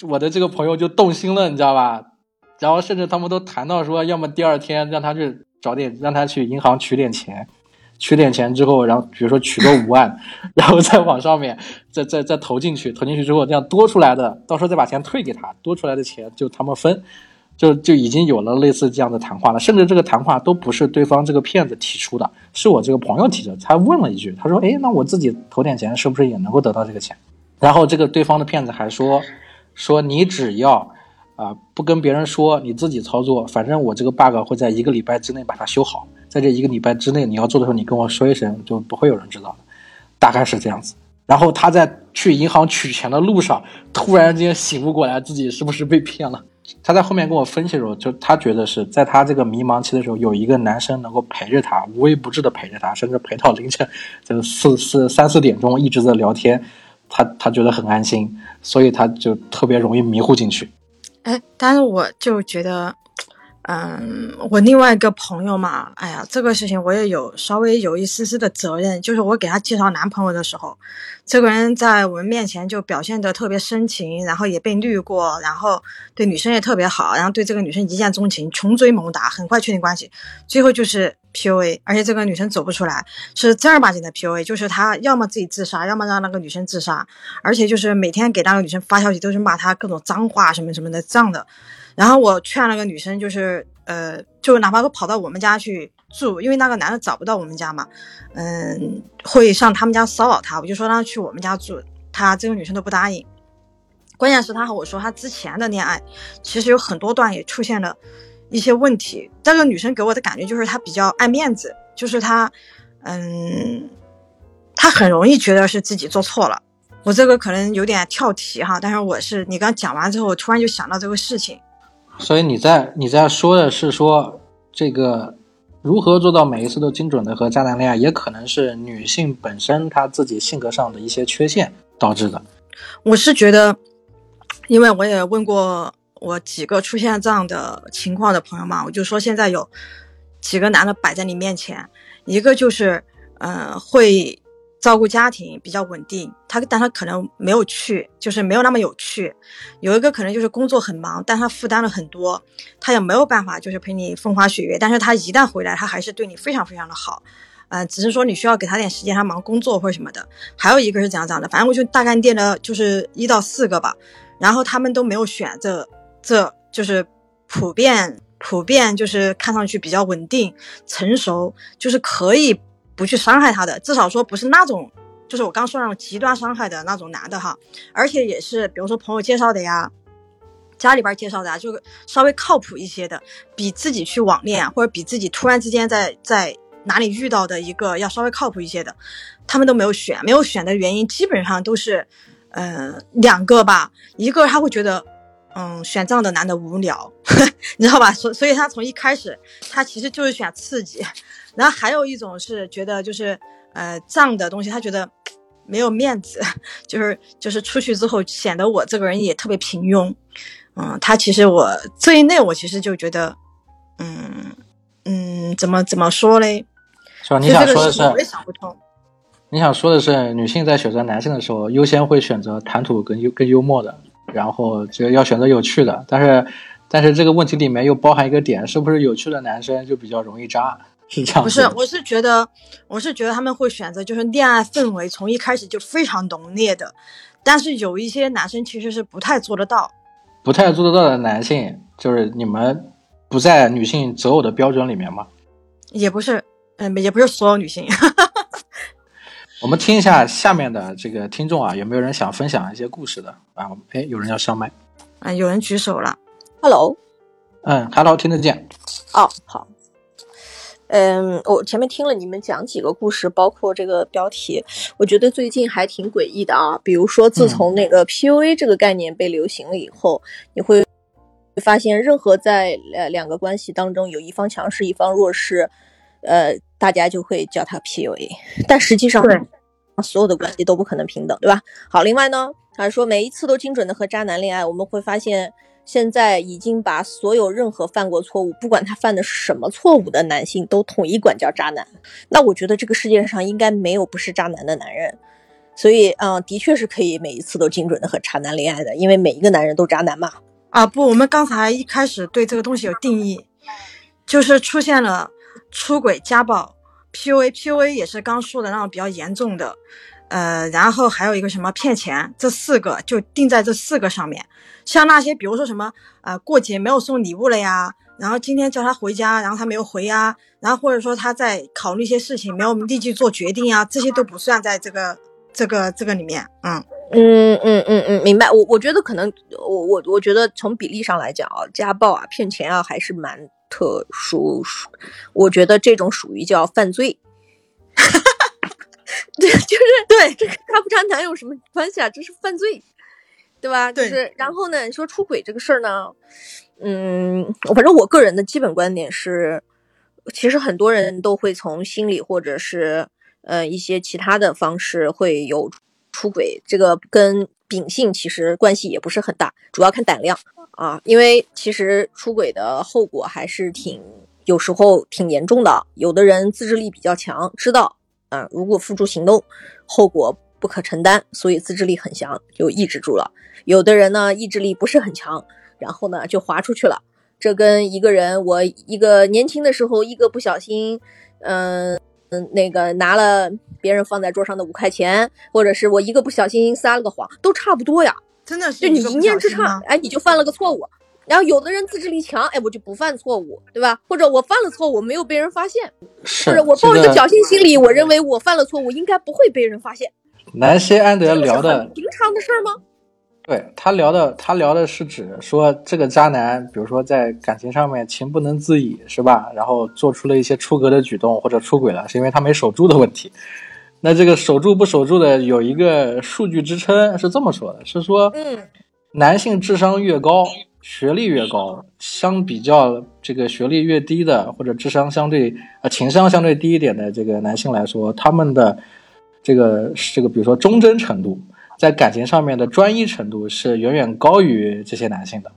Speaker 1: 我的这个朋友就动心了，你知道吧？然后甚至他们都谈到说，要么第二天让他去找点，让他去银行取点钱。取点钱之后，然后比如说取个五万，<laughs> 然后再往上面再再再投进去，投进去之后，这样多出来的，到时候再把钱退给他，多出来的钱就他们分，就就已经有了类似这样的谈话了。甚至这个谈话都不是对方这个骗子提出的，是我这个朋友提的。他问了一句，他说：“哎，那我自己投点钱，是不是也能够得到这个钱？”然后这个对方的骗子还说：“说你只要啊不跟别人说，你自己操作，反正我这个 bug 会在一个礼拜之内把它修好。”在这一个礼拜之内，你要做的时候，你跟我说一声，就不会有人知道的，大概是这样子。然后他在去银行取钱的路上，突然间醒悟过来，自己是不是被骗了？他在后面跟我分析的时候，就他觉得是在他这个迷茫期的时候，有一个男生能够陪着他，无微不至的陪着他，甚至陪到凌晨这四四三四点钟一直在聊天，他他觉得很安心，所以他就特别容易迷糊进去。
Speaker 2: 哎，但是我就觉得。嗯，我另外一个朋友嘛，哎呀，这个事情我也有稍微有一丝丝的责任，就是我给他介绍男朋友的时候，这个人在我们面前就表现得特别深情，然后也被绿过，然后对女生也特别好，然后对这个女生一见钟情，穷追猛打，很快确定关系，最后就是 PUA，而且这个女生走不出来，是正儿八经的 PUA，就是他要么自己自杀，要么让那个女生自杀，而且就是每天给那个女生发消息都是骂她各种脏话什么什么的这样的。然后我劝那个女生，就是呃，就哪怕说跑到我们家去住，因为那个男的找不到我们家嘛，嗯，会上他们家骚扰他，我就说让他去我们家住，他这个女生都不答应。关键是他和我说，他之前的恋爱其实有很多段也出现了一些问题。这个女生给我的感觉就是她比较爱面子，就是她，嗯，她很容易觉得是自己做错了。我这个可能有点跳题哈，但是我是你刚讲完之后，我突然就想到这个事情。
Speaker 1: 所以你在你在说的是说这个如何做到每一次都精准的和渣男恋爱，也可能是女性本身她自己性格上的一些缺陷导致的。
Speaker 2: 我是觉得，因为我也问过我几个出现这样的情况的朋友嘛，我就说现在有几个男的摆在你面前，一个就是嗯会。照顾家庭比较稳定，他但他可能没有趣，就是没有那么有趣。有一个可能就是工作很忙，但他负担了很多，他也没有办法就是陪你风花雪月。但是他一旦回来，他还是对你非常非常的好，嗯，只是说你需要给他点时间，他忙工作或者什么的。还有一个是怎样怎样的，反正我就大概列了就是一到四个吧，然后他们都没有选这，这就是普遍普遍就是看上去比较稳定成熟，就是可以。不去伤害他的，至少说不是那种，就是我刚说那种极端伤害的那种男的哈，而且也是比如说朋友介绍的呀，家里边介绍的啊，就稍微靠谱一些的，比自己去网恋或者比自己突然之间在在哪里遇到的一个要稍微靠谱一些的，他们都没有选，没有选的原因基本上都是，呃，两个吧，一个他会觉得，嗯，选这样的男的无聊，<laughs> 你知道吧？所所以他从一开始他其实就是选刺激。然后还有一种是觉得就是呃脏的东西，他觉得没有面子，<laughs> 就是就是出去之后显得我这个人也特别平庸，嗯，他其实我这一类我其实就觉得，嗯嗯，怎么怎么说嘞？
Speaker 1: 是吧？你想说的是，
Speaker 2: 我也想不通。
Speaker 1: 你想说的是，女性在选择男性的时候，优先会选择谈吐更幽跟幽默的。然后就要选择有趣的，但是但是这个问题里面又包含一个点，是不是有趣的男生就比较容易渣？是这样
Speaker 2: 不？，是我是觉得，我是觉得他们会选择就是恋爱氛围从一开始就非常浓烈的，但是有一些男生其实是不太做得到。
Speaker 1: 不太做得到的男性，就是你们不在女性择偶的标准里面吗？
Speaker 2: 也不是，嗯、也不是所有女性。
Speaker 1: 我们听一下下面的这个听众啊，有没有人想分享一些故事的啊？哎，有人要上麦，<laughs>
Speaker 2: 啊、有人举手了
Speaker 4: ，Hello，
Speaker 1: 嗯，Hello，听得见，
Speaker 4: 哦，好，嗯，我前面听了你们讲几个故事，包括这个标题，我觉得最近还挺诡异的啊。比如说，自从那个 PUA 这个概念被流行了以后，你会发现，任何在呃两个关系当中有一方强势，一方弱势，呃，大家就会叫他 PUA，但实际上
Speaker 2: 对
Speaker 4: 所有的关系都不可能平等，对吧？好，另外呢，还说每一次都精准的和渣男恋爱，我们会发现。现在已经把所有任何犯过错误，不管他犯的是什么错误的男性，都统一管叫渣男。那我觉得这个世界上应该没有不是渣男的男人，所以，嗯，的确是可以每一次都精准的和渣男恋爱的，因为每一个男人都渣男嘛。
Speaker 2: 啊，不，我们刚才一开始对这个东西有定义，就是出现了出轨、家暴、PUA，PUA 也是刚说的那种比较严重的，呃，然后还有一个什么骗钱，这四个就定在这四个上面。像那些比如说什么呃过节没有送礼物了呀，然后今天叫他回家，然后他没有回呀，然后或者说他在考虑一些事情没有立即做决定啊，这些都不算在这个这个这个里面，嗯。
Speaker 4: 嗯嗯嗯嗯，明白。我我觉得可能，我我我觉得从比例上来讲啊，家暴啊、骗钱啊，还是蛮特殊。我觉得这种属于叫犯罪。<laughs> 对，就是
Speaker 2: 对
Speaker 4: 这个渣不渣男有什么关系啊？这是犯罪，对吧？就是然后呢，你说出轨这个事儿呢，嗯，反正我个人的基本观点是，其实很多人都会从心理或者是呃一些其他的方式会有出轨，这个跟秉性其实关系也不是很大，主要看胆量啊，因为其实出轨的后果还是挺有时候挺严重的，有的人自制力比较强，知道。啊，如果付诸行动，后果不可承担，所以自制力很强，就抑制住了。有的人呢，意志力不是很强，然后呢就滑出去了。这跟一个人，我一个年轻的时候，一个不小心，嗯嗯，那个拿了别人放在桌上的五块钱，或者是我一个不小心撒了个谎，都差不多呀。
Speaker 2: 真的是
Speaker 4: 就你一念之差哎，你就犯了个错误。然后有的人自制力强，哎，我就不犯错误，对吧？或者我犯了错误没有被人发现，
Speaker 1: 是
Speaker 4: 或者我抱一个侥幸心理，我认为我犯了错误应该不会被人发现，
Speaker 1: 南希安德聊的
Speaker 4: 很平常的事儿吗？
Speaker 1: 对他聊的，他聊的是指说这个渣男，比如说在感情上面情不能自已，是吧？然后做出了一些出格的举动或者出轨了，是因为他没守住的问题。那这个守住不守住的有一个数据支撑，是这么说的，是说
Speaker 4: 嗯
Speaker 1: 男性智商越高，学历越高，相比较这个学历越低的或者智商相对呃情商相对低一点的这个男性来说，他们的这个这个比如说忠贞程度，在感情上面的专一程度是远远高于这些男性的。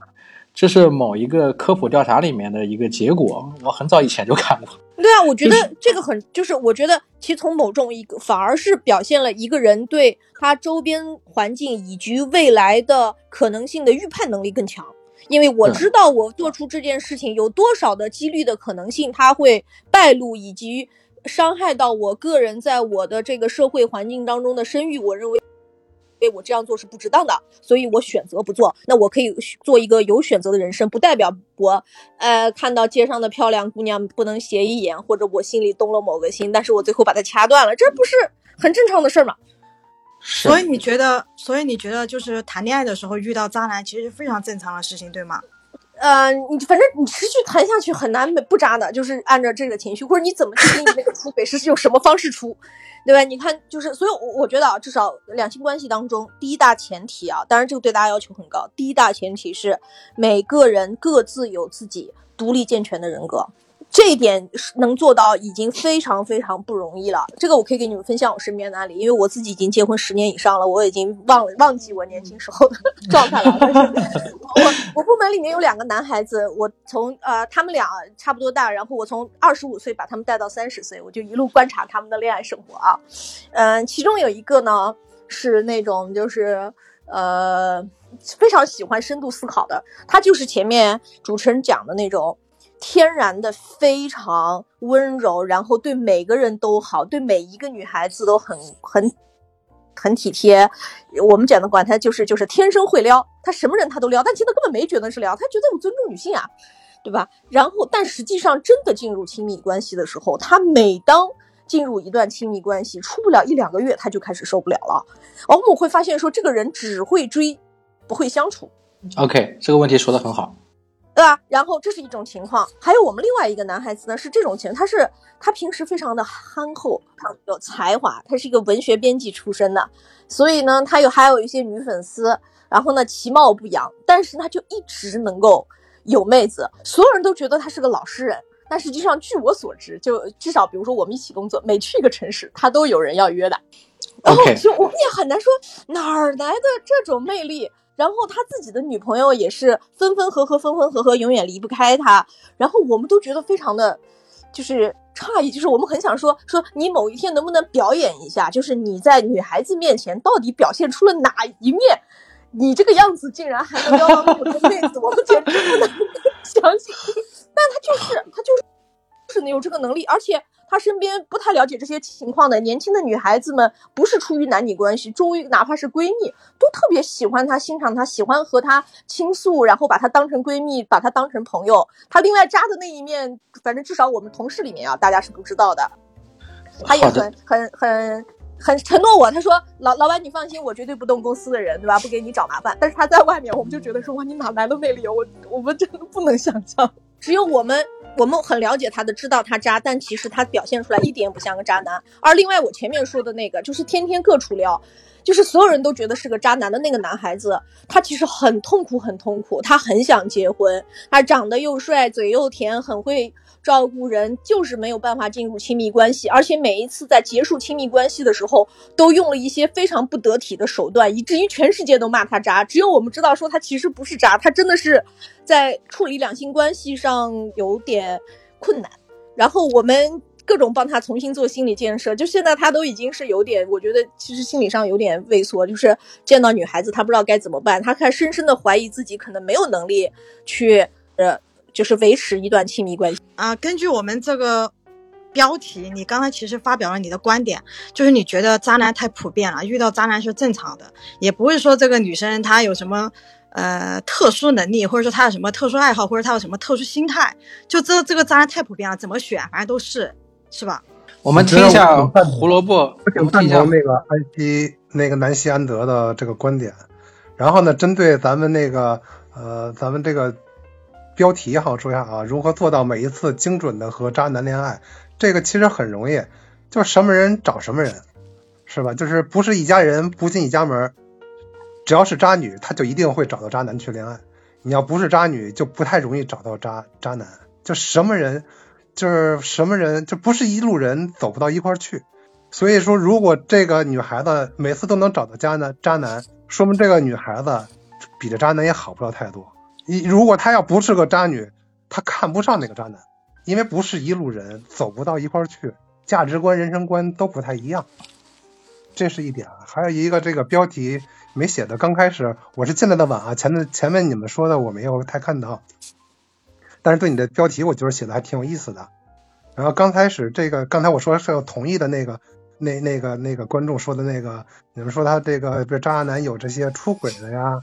Speaker 1: 这是某一个科普调查里面的一个结果，我很早以前就看过。
Speaker 4: 对啊，我觉得这个很，就是我觉得其实从某种一个反而是表现了一个人对他周边环境以及未来的可能性的预判能力更强。因为我知道我做出这件事情有多少的几率的可能性，它会败露以及伤害到我个人在我的这个社会环境当中的声誉。我认为。为我这样做是不值当的，所以我选择不做。那我可以做一个有选择的人生，不代表我，呃，看到街上的漂亮姑娘不能斜一眼，或者我心里动了某个心，但是我最后把它掐断了，这不是很正常的事儿吗？
Speaker 1: 是
Speaker 2: 所以你觉得，所以你觉得就是谈恋爱的时候遇到渣男，其实是非常正常的事情，对吗？
Speaker 4: 呃，你反正你持续谈下去很难不渣的，就是按照这个情绪，或者你怎么去给你那个出轨是用什么方式出，<laughs> 对吧？你看，就是所以我，我觉得啊，至少两性关系当中，第一大前提啊，当然这个对大家要求很高，第一大前提是每个人各自有自己独立健全的人格。这一点是能做到已经非常非常不容易了。这个我可以给你们分享我身边的案例，因为我自己已经结婚十年以上了，我已经忘了忘记我年轻时候的 <laughs> 状态了。我我部门里面有两个男孩子，我从呃他们俩差不多大，然后我从二十五岁把他们带到三十岁，我就一路观察他们的恋爱生活啊。嗯、其中有一个呢是那种就是呃非常喜欢深度思考的，他就是前面主持人讲的那种天然的非常温柔，然后对每个人都好，对每一个女孩子都很很很体贴。我们讲的管他就是就是天生会撩，他什么人他都撩，但其实他根本没觉得是撩，他觉得我尊重女性啊，对吧？然后但实际上真的进入亲密关系的时候，他每当进入一段亲密关系，出不了一两个月，他就开始受不了了。而我们会发现说，这个人只会追，不会相处
Speaker 1: ，OK，这个问题说的很好。
Speaker 4: 对吧？然后这是一种情况。还有我们另外一个男孩子呢，是这种情况，他是他平时非常的憨厚，常有才华，他是一个文学编辑出身的，所以呢，他有还有一些女粉丝，然后呢，其貌不扬，但是他就一直能够有妹子，所有人都觉得他是个老实人。但实际上，据我所知，就至少比如说我们一起工作，每去一个城市，他都有人要约的。然后就我们也很难说哪儿来的这种魅力。然后他自己的女朋友也是分分合合，分分合合，永远离不开他。然后我们都觉得非常的，就是诧异，就是我们很想说说你某一天能不能表演一下，就是你在女孩子面前到底表现出了哪一面？你这个样子竟然还能撩到那么多妹子，我们简直不能相信。<laughs> 但他就是他就是就是能有这个能力，而且他身边不太了解这些情况的年轻的女孩子们，不是出于男女关系，出于哪怕是闺蜜，都特别喜欢他、欣赏他，喜欢和他倾诉，然后把他当成闺蜜，把他当成朋友。他另外渣的那一面，反正至少我们同事里面啊，大家是不知道的。他也很很很很承诺我，他说老老板你放心，我绝对不动公司的人，对吧？不给你找麻烦。但是他在外面，我们就觉得说哇，你哪来的魅力啊？我我们真的不能想象。只有我们我们很了解他的，知道他渣，但其实他表现出来一点也不像个渣男。而另外我前面说的那个，就是天天各处撩，就是所有人都觉得是个渣男的那个男孩子，他其实很痛苦，很痛苦，他很想结婚，他长得又帅，嘴又甜，很会照顾人，就是没有办法进入亲密关系，而且每一次在结束亲密关系的时候，都用了一些非常不得体的手段，以至于全世界都骂他渣，只有我们知道说他其实不是渣，他真的是在处理两性关系上有点困难，然后我们。各种帮他重新做心理建设，就现在他都已经是有点，我觉得其实心理上有点畏缩，就是见到女孩子他不知道该怎么办，他开始深深的怀疑自己可能没有能力去呃，就是维持一段亲密关系。
Speaker 2: 啊，根据我们这个标题，你刚才其实发表了你的观点，就是你觉得渣男太普遍了，遇到渣男是正常的，也不会说这个女生她有什么呃特殊能力，或者说她有什么特殊爱好，或者她有什么特殊心态，就这这个渣男太普遍了，怎么选反正都是，是吧？
Speaker 1: 我们听一下胡萝卜，
Speaker 6: 我
Speaker 1: 我
Speaker 6: 挺赞
Speaker 1: 们听一下
Speaker 6: 同那个安西那个南希安德的这个观点。然后呢，针对咱们那个呃，咱们这个标题哈，说一下啊，如何做到每一次精准的和渣男恋爱？这个其实很容易，就什么人找什么人，是吧？就是不是一家人不进一家门，只要是渣女，她就一定会找到渣男去恋爱。你要不是渣女，就不太容易找到渣渣男。就什么人，就是什么人，就不是一路人，走不到一块去。所以说，如果这个女孩子每次都能找到渣男，渣男，说明这个女孩子比这渣男也好不了太多。你如果她要不是个渣女，她看不上那个渣男，因为不是一路人，走不到一块去，价值观、人生观都不太一样。这是一点，还有一个这个标题没写的，刚开始我是进来的晚啊，前面前面你们说的我没有太看到，但是对你的标题我觉得写的还挺有意思的。然后刚开始这个刚才我说是要同意的那个那那个那个观众说的那个，你们说他这个比如渣男有这些出轨的呀、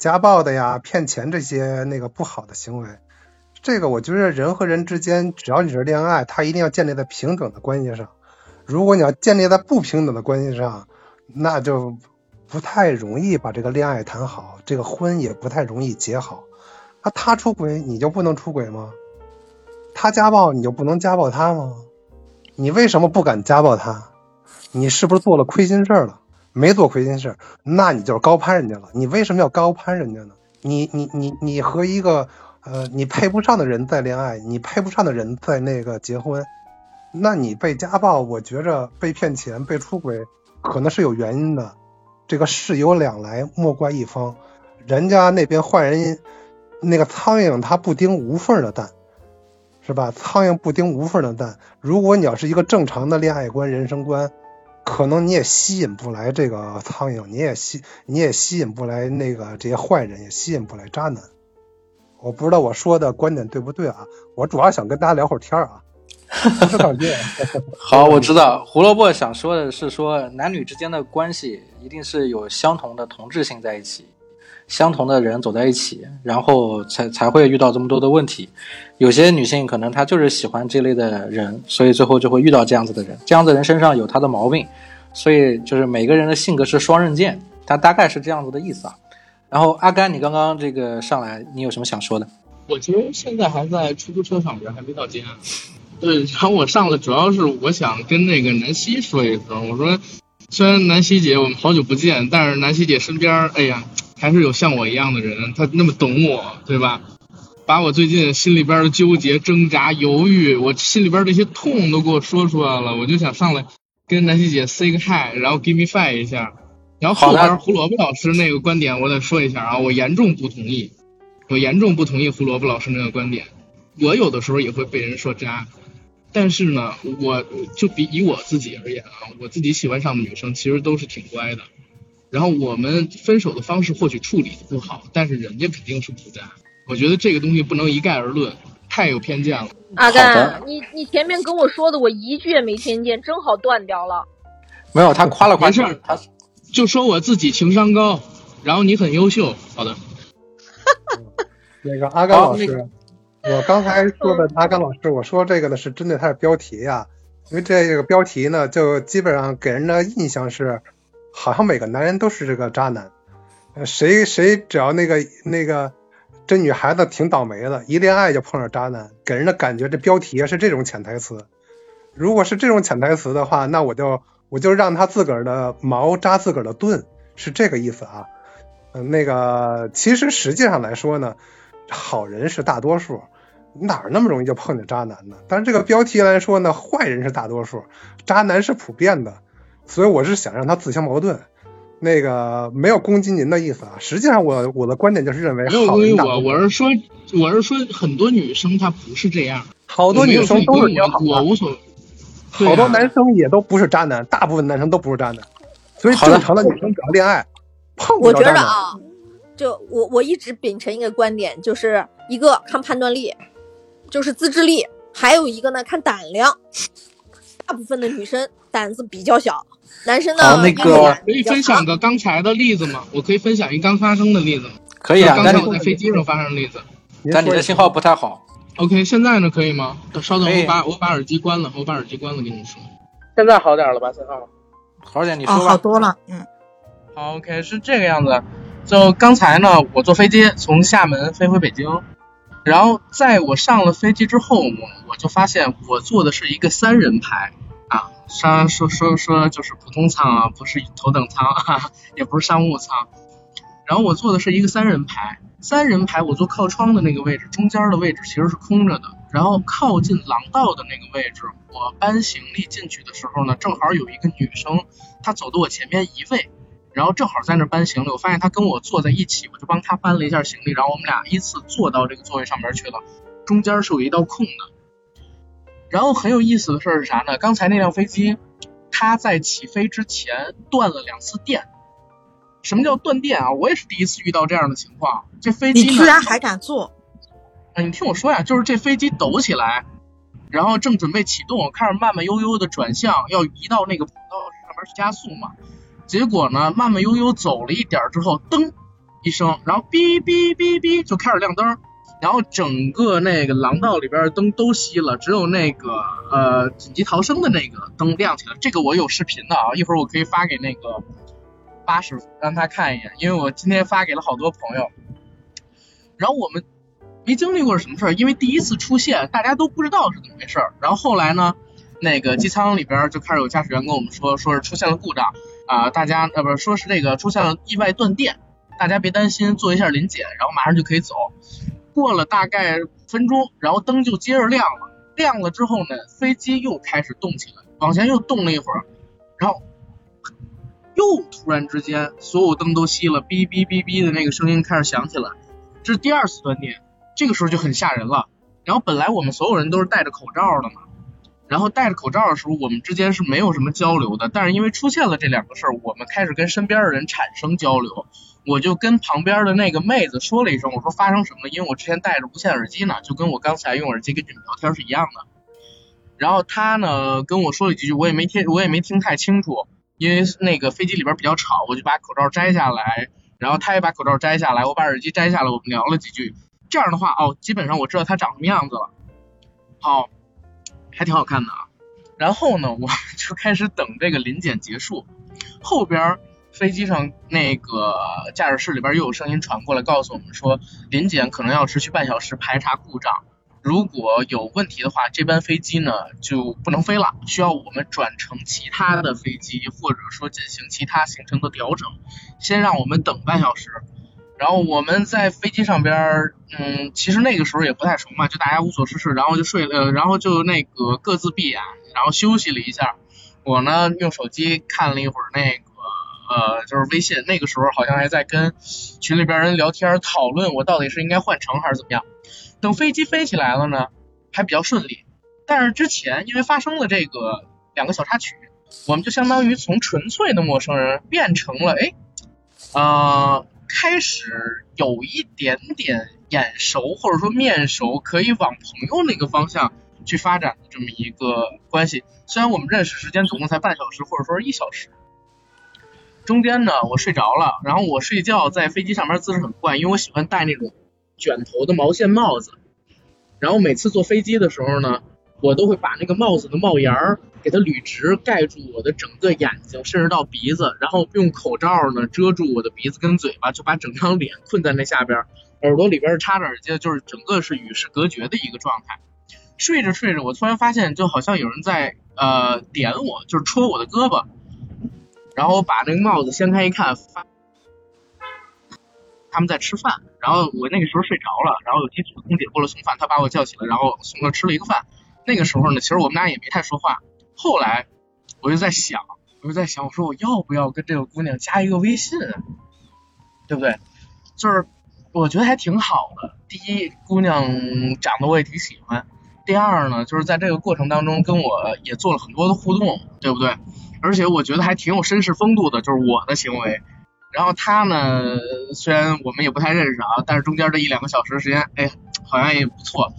Speaker 6: 家暴的呀、骗钱这些那个不好的行为，这个我觉得人和人之间，只要你是恋爱，他一定要建立在平等的关系上。如果你要建立在不平等的关系上，那就不太容易把这个恋爱谈好，这个婚也不太容易结好。那他出轨，你就不能出轨吗？他家暴，你就不能家暴他吗？你为什么不敢家暴他？你是不是做了亏心事儿了？没做亏心事，那你就是高攀人家了。你为什么要高攀人家呢？你你你你和一个呃你配不上的人在恋爱，你配不上的人在那个结婚，那你被家暴，我觉着被骗钱、被出轨，可能是有原因的。这个事有两来，莫怪一方。人家那边坏人，那个苍蝇它不叮无缝的蛋，是吧？苍蝇不叮无缝的蛋。如果你要是一个正常的恋爱观、人生观，可能你也吸引不来这个苍蝇，你也吸你也吸引不来那个这些坏人，也吸引不来渣男。我不知道我说的观点对不对啊？我主要想跟大家聊会儿天儿啊。<laughs>
Speaker 1: 好，我知道胡萝卜想说的是说男女之间的关系一定是有相同的同质性在一起，相同的人走在一起，然后才才会遇到这么多的问题。有些女性可能她就是喜欢这类的人，所以最后就会遇到这样子的人。这样子的人身上有他的毛病，所以就是每个人的性格是双刃剑，他大概是这样子的意思啊。然后阿甘，你刚刚这个上来，你有什么想说的？
Speaker 7: 我其实现在还在出租车上边，还没到家。对，然后我上来主要是我想跟那个南希说一声，我说虽然南希姐我们好久不见，但是南希姐身边，哎呀，还是有像我一样的人，她那么懂我，对吧？把我最近心里边的纠结、挣扎、犹豫，我心里边这些痛都给我说出来了，我就想上来跟南希姐 say 个 hi，然后 give me five 一下。然后后边胡萝卜老师那个观点，我得说一下啊，我严重不同意，我严重不同意胡萝卜老师那个观点。我有的时候也会被人说渣。但是呢，我就比以我自己而言啊，我自己喜欢上的女生其实都是挺乖的。然后我们分手的方式或许处理的不好，但是人家肯定是不在。我觉得这个东西不能一概而论，太有偏见了。
Speaker 4: 阿甘，你你前面跟我说的，我一句也没听见，正好断掉了。
Speaker 1: 没有，他夸了夸
Speaker 7: 事儿，他就说我自己情商高，然后你很优秀。好的。<laughs>
Speaker 6: 那个阿甘老师。我刚才说的阿甘老师，我说这个呢是针对他的标题呀，因为这个标题呢，就基本上给人的印象是，好像每个男人都是这个渣男，谁谁只要那个那个这女孩子挺倒霉的，一恋爱就碰上渣男，给人的感觉这标题是这种潜台词。如果是这种潜台词的话，那我就我就让他自个儿的毛扎自个儿的盾，是这个意思啊。嗯，那个其实实际上来说呢。好人是大多数，哪那么容易就碰见渣男呢？但是这个标题来说呢，坏人是大多数，渣男是普遍的，所以我是想让他自相矛盾。那个没有攻击您的意思啊，实际上我我的观点就是认为，好人
Speaker 7: 我我是说我是说很多女生她不是这样，
Speaker 6: 好多女生都是挺好
Speaker 7: 的，我无所谓，
Speaker 6: 好多男生也都不是渣男，大部分男生都不是渣男，所以正常的女生只要恋爱，碰不
Speaker 4: 着渣男。就我我一直秉承一个观点，就是一个看判断力，就是自制力，还有一个呢看胆量。大部分的女生胆子比较小，男生呢
Speaker 1: 那个
Speaker 7: 可以分享个刚才的例子吗？我可以分享一刚发生的例子？
Speaker 1: 可以啊，
Speaker 7: 刚才我在飞机上发生的例子。
Speaker 1: 但你的信号不太好。
Speaker 7: OK，现在呢可以吗？稍等，我把我把耳机关了，我把耳机关了，跟你说。
Speaker 8: 现在好点了吧？信号
Speaker 1: 好点，你说吧。
Speaker 2: 好多了，嗯。
Speaker 8: 好，OK，是这个样子。就刚才呢，我坐飞机从厦门飞回北京，然后在我上了飞机之后，我我就发现我坐的是一个三人排啊，商说说说就是普通舱啊，不是头等舱，也不是商务舱，然后我坐的是一个三人排，三人排我坐靠窗的那个位置，中间的位置其实是空着的，然后靠近廊道的那个位置，我搬行李进去的时候呢，正好有一个女生，她走到我前面一位。然后正好在那搬行李，我发现他跟我坐在一起，我就帮他搬了一下行李，然后我们俩依次坐到这个座位上面去了。中间是有一道空的。然后很有意思的事是啥呢？刚才那辆飞机，它在起飞之前断了两次电。什么叫断电啊？我也是第一次遇到这样的情况。这飞机
Speaker 2: 你居然还敢坐？
Speaker 8: 啊，你听我说呀，就是这飞机抖起来，然后正准备启动，开始慢慢悠悠的转向，要移到那个跑道上面去加速嘛。结果呢，慢慢悠悠走了一点之后，噔一声，然后哔哔哔哔就开始亮灯，然后整个那个廊道里边的灯都熄了，只有那个呃紧急逃生的那个灯亮起来。这个我有视频的啊，一会儿我可以发给那个八师傅让他看一眼，因为我今天发给了好多朋友。然后我们没经历过什么事儿，因为第一次出现，大家都不知道是怎么回事。然后后来呢，那个机舱里边就开始有驾驶员跟我们说，说是出现了故障。啊，大家呃不是说是这个出现了意外断电，大家别担心，做一下临检，然后马上就可以走。过了大概五分钟，然后灯就接着亮了，亮了之后呢，飞机又开始动起来，往前又动了一会儿，然后又突然之间所有灯都熄了，哔哔哔哔的那个声音开始响起来，这是第二次断电，这个时候就很吓人了。然后本来我们所有人都是戴着口罩的嘛。然后戴着口罩的时候，我们之间是没有什么交流的。但是因为出现了这两个事儿，我们开始跟身边的人产生交流。我就跟旁边的那个妹子说了一声，我说发生什么了？因为我之前戴着无线耳机呢，就跟我刚才用耳机跟你们聊天是一样的。然后她呢跟我说了几句，我也没听，我也没听太清楚，因为那个飞机里边比较吵，我就把口罩摘下来，然后她也把口罩摘下来，我把耳机摘下来，我们聊了几句。这样的话，哦，基本上我知道她长什么样子了。好。还挺好看的啊，然后呢，我 <laughs> 就开始等这个临检结束。后边飞机上那个驾驶室里边又有声音传过来，告诉我们说临检可能要持续半小时排查故障，如果有问题的话，这班飞机呢就不能飞了，需要我们转乘其他的飞机，或者说进行其他行程的调整，先让我们等半小时。然后我们在飞机上边，嗯，其实那个时候也不太熟嘛，就大家无所事事，然后就睡了，然后就那个各自闭眼，然后休息了一下。我呢用手机看了一会儿那个，呃，就是微信，那个时候好像还在跟群里边人聊天讨论，我到底是应该换乘还是怎么样。等飞机飞起来了呢，还比较顺利。但是之前因为发生了这个两个小插曲，我们就相当于从纯粹的陌生人变成了，哎，呃。开始有一点点眼熟或者说面熟，可以往朋友那个方向去发展的这么一个关系。虽然我们认识时间总共才半小时或者说是一小时，中间呢我睡着了，然后我睡觉在飞机上面姿势很怪，因为我喜欢戴那种卷头的毛线帽子，然后每次坐飞机的时候呢。我都会把那个帽子的帽檐儿给它捋直，盖住我的整个眼睛，甚至到鼻子，然后用口罩呢遮住我的鼻子跟嘴巴，就把整张脸困在那下边，耳朵里边插着耳机，就是整个是与世隔绝的一个状态。睡着睡着，我突然发现就好像有人在呃点我，就是戳我的胳膊，然后我把那个帽子掀开一看，发他们在吃饭，然后我那个时候睡着了，然后有机组的空姐过来送饭，他把我叫起来，然后送了吃了一个饭。那个时候呢，其实我们俩也没太说话。后来我就在想，我就在想，我说我要不要跟这个姑娘加一个微信，对不对？就是我觉得还挺好的。第一，姑娘长得我也挺喜欢；第二呢，就是在这个过程当中跟我也做了很多的互动，对不对？而且我觉得还挺有绅士风度的，就是我的行为。然后她呢，虽然我们也不太认识啊，但是中间这一两个小时时间，哎，好像也不错。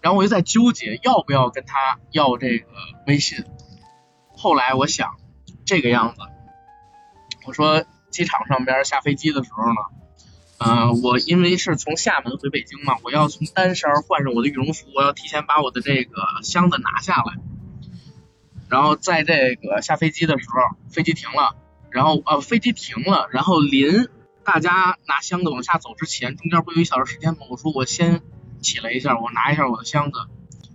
Speaker 8: 然后我就在纠结要不要跟他要这个微信。后来我想这个样子，我说机场上边下飞机的时候呢，嗯，我因为是从厦门回北京嘛，我要从单衫换上我的羽绒服，我要提前把我的这个箱子拿下来。然后在这个下飞机的时候，飞机停了，然后呃飞机停了，然后临大家拿箱子往下走之前，中间不有一小时时间吗？我说我先。起了一下，我拿一下我的箱子，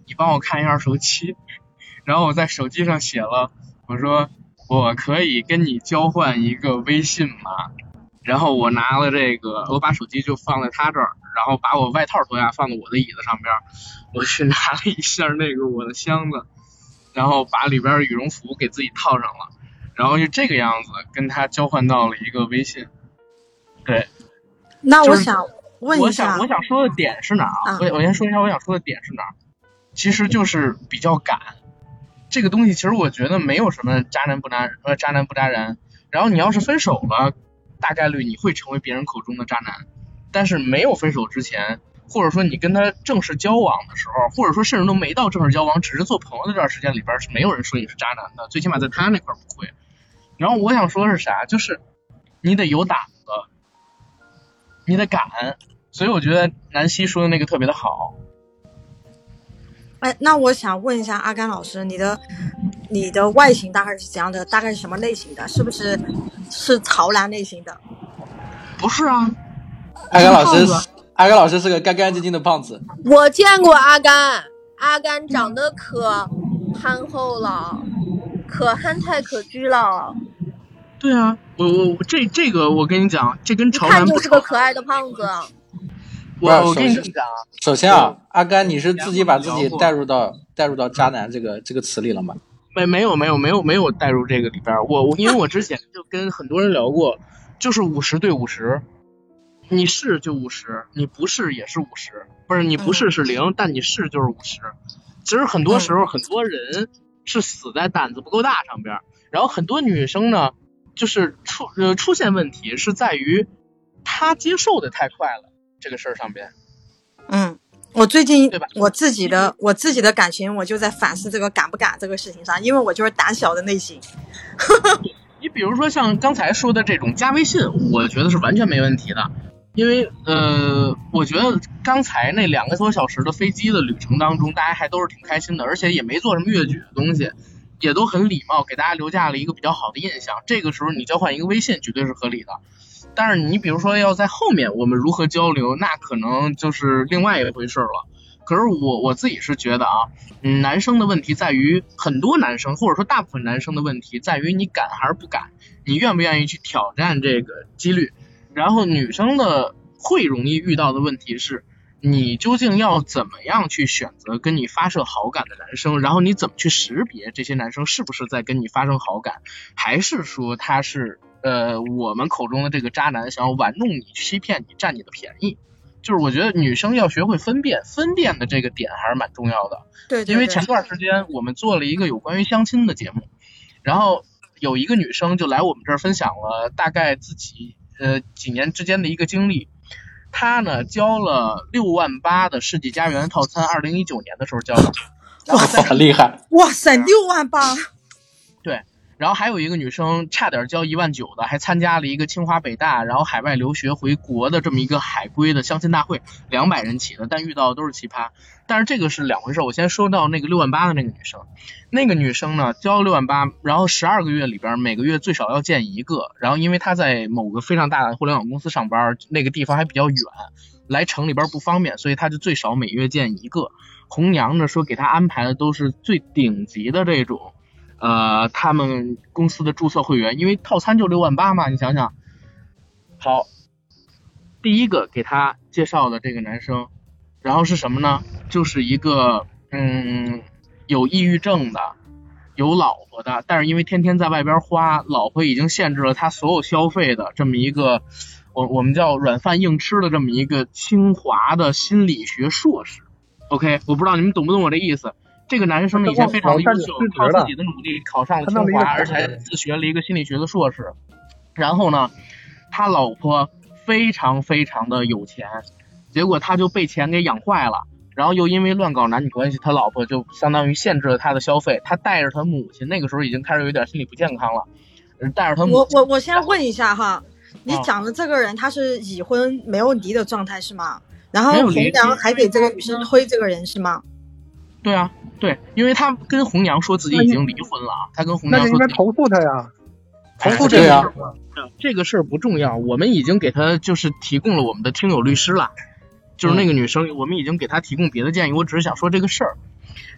Speaker 8: 你帮我看一下手机，<laughs> 然后我在手机上写了，我说我可以跟你交换一个微信吗？然后我拿了这个，我把手机就放在他这儿，然后把我外套脱下放在我的椅子上边，我去拿了一下那个我的箱子，然后把里边羽绒服给自己套上了，然后就这个样子跟他交换到了一个微信，对，
Speaker 2: 那我想。
Speaker 8: 我想我想说的点是哪儿啊？我我先说一下我想说的点是哪儿，其实就是比较赶。这个东西其实我觉得没有什么渣男不渣呃渣男不渣人。然后你要是分手了，大概率你会成为别人口中的渣男。但是没有分手之前，或者说你跟他正式交往的时候，或者说甚至都没到正式交往，只是做朋友那段时间里边，是没有人说你是渣男的。最起码在他那块不会。然后我想说的是啥？就是你得有胆子。你得敢，所以我觉得南希说的那个特别的好。
Speaker 2: 哎，那我想问一下阿甘老师，你的你的外形大概是怎样的？大概是什么类型的？是不是是潮男类型的？
Speaker 8: 不是啊，
Speaker 1: 阿甘老师，阿甘老师是个干干净净的胖子。
Speaker 4: 我见过阿甘，阿甘长得可憨厚了，可憨态可掬了。
Speaker 8: 对啊，我我这这个我跟你讲，这跟潮
Speaker 4: 男就是个可爱的胖子。
Speaker 8: 我我跟你讲，
Speaker 1: 首先啊，阿甘，你是自己把自己带入到带入到渣男这个这个词里了吗？
Speaker 8: 没没有没有没有没有带入这个里边。我我因为我之前就跟很多人聊过，就是五十对五十，你是就五十，你不是也是五十，不是你不是是零，但你是就是五十。其实很多时候很多人是死在胆子不够大上边儿，然后很多女生呢，就是出呃出现问题是在于她接受的太快了这个事儿上边。
Speaker 2: 嗯，我最近
Speaker 8: 对吧
Speaker 2: 我自己的我自己的感情，我就在反思这个敢不敢这个事情上，因为我就是胆小的类型。
Speaker 8: 你比如说像刚才说的这种加微信，我觉得是完全没问题的，因为呃，我觉得刚才那两个多小时的飞机的旅程当中，大家还都是挺开心的，而且也没做什么越矩的东西，也都很礼貌，给大家留下了一个比较好的印象。这个时候你交换一个微信绝对是合理的。但是你比如说要在后面我们如何交流，那可能就是另外一回事了。可是我我自己是觉得啊，嗯，男生的问题在于很多男生或者说大部分男生的问题在于你敢还是不敢，你愿不愿意去挑战这个几率。然后女生的会容易遇到的问题是，你究竟要怎么样去选择跟你发射好感的男生，然后你怎么去识别这些男生是不是在跟你发生好感，还是说他是呃我们口中的这个渣男想要玩弄你、欺骗你、占你的便宜。就是我觉得女生要学会分辨，分辨的这个点还是蛮重要的。
Speaker 2: 对对对，
Speaker 8: 因为前段时间我们做了一个有关于相亲的节目，然后有一个女生就来我们这儿分享了大概自己呃几年之间的一个经历。她呢交了六万八的世纪佳缘套餐，二零一九年的时候交的。哇塞
Speaker 1: 很厉害。
Speaker 2: 哇塞，六万八！
Speaker 8: 然后还有一个女生差点交一万九的，还参加了一个清华北大，然后海外留学回国的这么一个海归的相亲大会，两百人起的，但遇到的都是奇葩。但是这个是两回事，我先说到那个六万八的那个女生，那个女生呢交了六万八，然后十二个月里边每个月最少要见一个，然后因为她在某个非常大的互联网公司上班，那个地方还比较远，来城里边不方便，所以她就最少每月见一个。红娘呢说给她安排的都是最顶级的这种。呃，他们公司的注册会员，因为套餐就六万八嘛，你想想，好，第一个给他介绍的这个男生，然后是什么呢？就是一个嗯有抑郁症的，有老婆的，但是因为天天在外边花，老婆已经限制了他所有消费的这么一个，我我们叫软饭硬吃的这么一个清华的心理学硕士。OK，我不知道你们懂不懂我这意思。这个男生呢以前非常的优秀，靠自己的努力考上了清华，而且还自学了一个心理学的硕士。然后呢，他老婆非常非常的有钱，结果他就被钱给养坏了。然后又因为乱搞男女关系，他老婆就相当于限制了他的消费。他带着他母亲，那个时候已经开始有点心理不健康了，带着他母
Speaker 2: 我我我先问一下哈，你
Speaker 8: 啊
Speaker 2: 讲的这个人他是已婚没有离的状态是吗？然后红娘还给这个女生推这个人是吗？
Speaker 8: 对啊，对，因为他跟红娘说自己已经离婚了啊，他跟红
Speaker 6: 那就应该
Speaker 8: 娘说
Speaker 6: 投诉他呀。
Speaker 8: 投
Speaker 6: 诉
Speaker 1: 这个呀
Speaker 8: 这个事儿不重要，我们已经给他就是提供了我们的听友律师了，就是那个女生，我们已经给他提供别的建议，我只是想说这个事儿。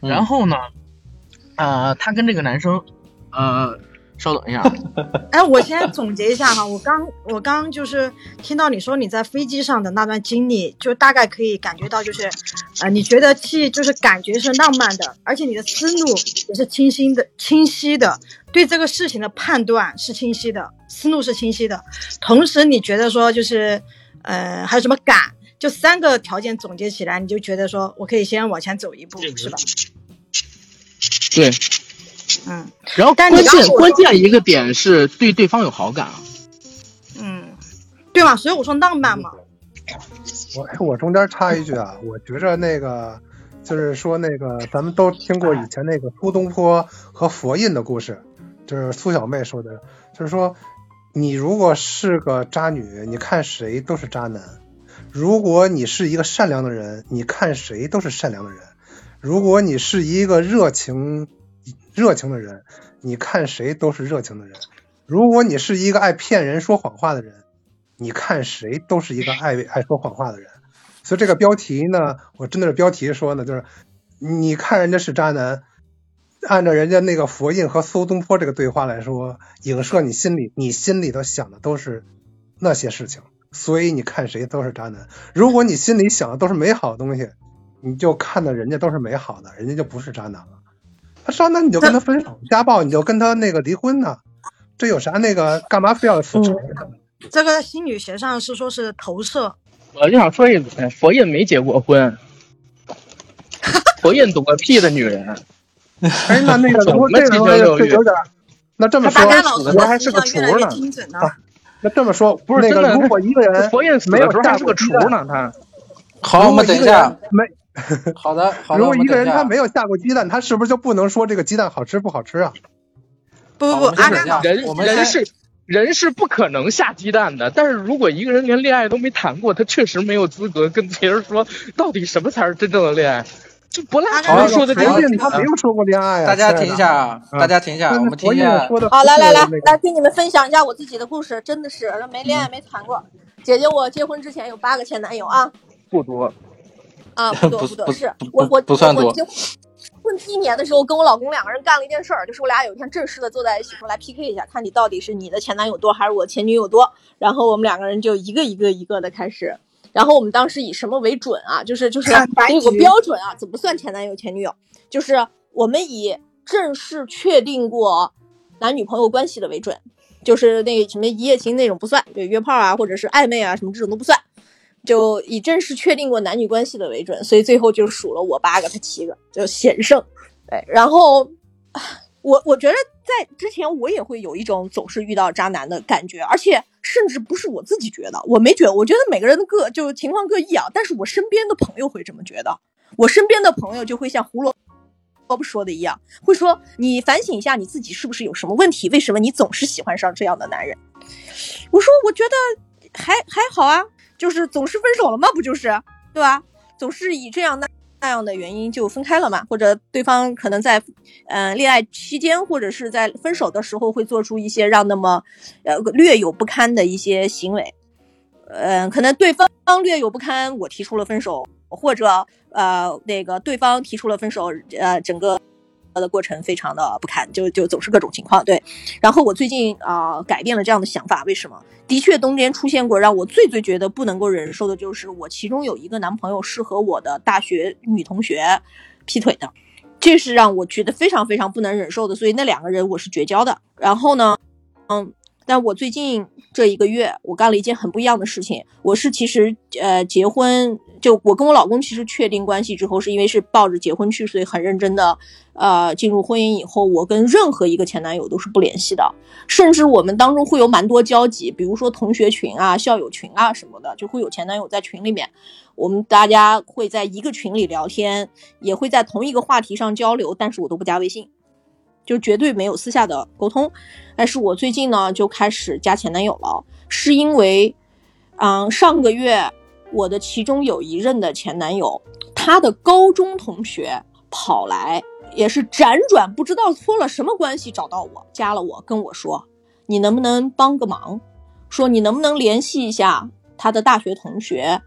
Speaker 1: 嗯
Speaker 8: 然后呢，呃，他跟这个男生，呃，稍等一下，<laughs>
Speaker 2: 哎，我先总结一下哈，我刚我刚就是听到你说你在飞机上的那段经历，就大概可以感觉到就是，呃，你觉得既就是感觉是浪漫的，而且你的思路也是清晰的、清晰的，对这个事情的判断是清晰的，思路是清晰的，同时你觉得说就是，呃，还有什么感？就三个条件总结起来，你就觉得说我可以先往前走一步，是吧？
Speaker 8: 对，
Speaker 2: 嗯
Speaker 8: 然后关键关键一个点是对对方有好感啊，
Speaker 2: 嗯，对嘛？所以我说浪漫嘛。
Speaker 6: 我我中间插一句啊，我觉着那个就是说那个咱们都听过以前那个苏东坡和佛印的故事，就是苏小妹说的，就是说你如果是个渣女，你看谁都是渣男；如果你是一个善良的人，你看谁都是善良的人；如果你是一个热情热情的人，你看谁都是热情的人；如果你是一个爱骗人、说谎话的人，你看谁都是一个爱爱说谎话的人。所以这个标题呢，我真的是标题说呢，就是你看人家是渣男，按照人家那个佛印和苏东坡这个对话来说，影射你心里，你心里头想的都是那些事情，所以你看谁都是渣男。如果你心里想的都是美好的东西，你就看的人家都是美好的，人家就不是渣男了。他渣男你就跟他分手，家暴你就跟他那个离婚呢，这有啥那个干嘛非要复仇呢？
Speaker 2: 这个心理学上是说是投射，
Speaker 8: 我就想说一嘴，佛印没结过婚，<laughs> 佛印懂个屁的女人。
Speaker 6: 哎，那那个 <laughs> 怎么有点，那这么说，我还是个厨呢。那这么说，
Speaker 8: 不是
Speaker 6: 那个，如果一个人 <laughs>
Speaker 8: 佛印死
Speaker 6: 没有
Speaker 8: 的时候还是个厨呢，他
Speaker 1: 好，我们等一下。
Speaker 6: 没，<laughs>
Speaker 1: 好的，好的，
Speaker 6: 如果一个。人他没有下过鸡蛋，他是不是就不能说这个鸡蛋好吃不好吃啊？
Speaker 2: 不不不，阿甘，
Speaker 8: 人人是人是不可能下鸡蛋的。但是如果一个人连恋爱都没谈过，他确实没有资格跟别人说到底什么才是真正的恋爱。就柏拉图
Speaker 2: 好
Speaker 8: 说的
Speaker 6: 人
Speaker 8: 家，
Speaker 6: 他没有说过恋爱啊。
Speaker 1: 大家停一下啊！
Speaker 6: 嗯
Speaker 1: 大家停一下，我们听一下。
Speaker 4: 好，来来来来，给你们分享一下我自己的故事，真的是没恋爱没谈过。姐姐，我结婚之前有八个前男友啊
Speaker 8: 不多。
Speaker 4: 啊，不多
Speaker 1: 不多
Speaker 4: 不多，是
Speaker 1: 不
Speaker 4: 我我
Speaker 1: 不算多
Speaker 4: 我结婚第一年的时候，跟我老公两个人干了一件事儿，就是我俩有一天正式的坐在一起说来 PK 一下，看你到底是你的前男友多还是我前女友多。然后我们两个人就一个一个一个的开始。然后我们当时以什么为准啊？就是就是
Speaker 2: 看白
Speaker 4: 有个标准啊，怎么算前男友前女友？就是我们以正式确定过男女朋友关系的为准，就是那个什么一夜情那种不算，就约炮啊或者是暧昧啊什么这种都不算，就以正式确定过男女关系的为准。所以最后就数了我八个，他七个，就险胜。对，然后我我觉得在之前我也会有一种总是遇到渣男的感觉，而且甚至不是我自己觉得，我没觉得，我觉得每个人的各就情况各异啊。但是我身边的朋友会这么觉得，我身边的朋友就会像胡萝卜说的一样，会说你反省一下你自己是不是有什么问题，为什么你总是喜欢上这样的男人？我说我觉得还还好啊，就是总是分手了嘛，不就是对吧？总是以这样那那样的原因就分开了嘛，或者对方可能在呃恋爱期间或者是在分手的时候会做出一些让那么呃略有不堪的一些行为，呃，可能对方略有不堪，我提出了分手，或者呃那个对方提出了分手，呃整个。的过程非常的不堪，就就总是各种情况。对，然后我最近啊、改变了这样的想法，为什么？的确，中间出现过让我最最觉得不能够忍受的，就是我其中有一个男朋友是和我的大学女同学劈腿的，这是让我觉得非常非常不能忍受的。所以那两个人我是绝交的。然后呢，嗯，但我最近这一个月，我干了一件很不一样的事情。我是其实呃结婚，就我跟我老公其实确定关系之后，是因为是抱着结婚去，所以很认真的呃进入婚姻以后，我跟任何一个前男友都是不联系的，甚至我们当中会有蛮多交集，比如说同学群啊、校友群啊什么的，就会有前男友在群里面，我们大家会在一个群里聊天，也会在同一个话题上交流，但是我都不加微信。就绝对没有私下的沟通，但是我最近呢就开始加前男友了，是因为，嗯，上个月我的其中有一任的前男友，他的高中同学跑来，也是辗转不知道托了什么关系找到我，加了我，跟我说，你能不能帮个忙？说你能不能联系一下他的大学同学？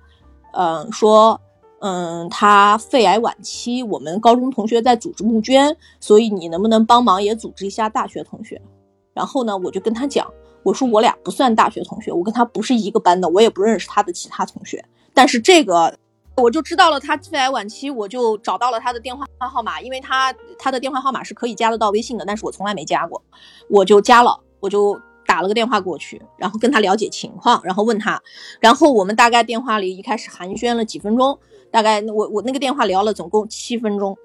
Speaker 4: 嗯，说。嗯，他肺癌晚期，我们高中同学在组织募捐，所以你能不能帮忙也组织一下大学同学？然后呢，我就跟他讲，我说我俩不算大学同学，我跟他不是一个班的，我也不认识他的其他同学。但是这个我就知道了他肺癌晚期，我就找到了他的电话号码，因为他他的电话号码是可以加得到微信的，但是我从来没加过，我就加了，我就打了个电话过去，然后跟他了解情况，然后问他，然后我们大概电话里一开始寒暄了几分钟。大概我我那个电话聊了总共七分钟，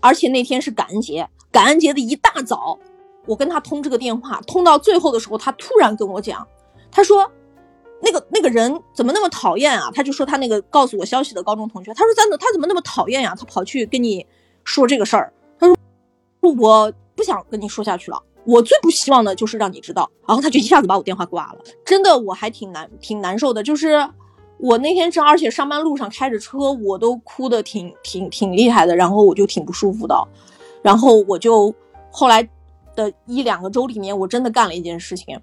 Speaker 4: 而且那天是感恩节，感恩节的一大早，我跟他通这个电话，通到最后的时候，他突然跟我讲，他说，那个那个人怎么那么讨厌啊？他就说他那个告诉我消息的高中同学，他说真的，他怎么那么讨厌呀、他跑去跟你说这个事儿，他说我不想跟你说下去了。我最不希望的就是让你知道，然后他就一下子把我电话挂了。真的，我还挺难挺难受的，就是。我那天正而且上班路上开着车，我都哭的挺挺挺厉害的，然后我就挺不舒服的，然后我就后来的一两个周里面，我真的干了一件事情，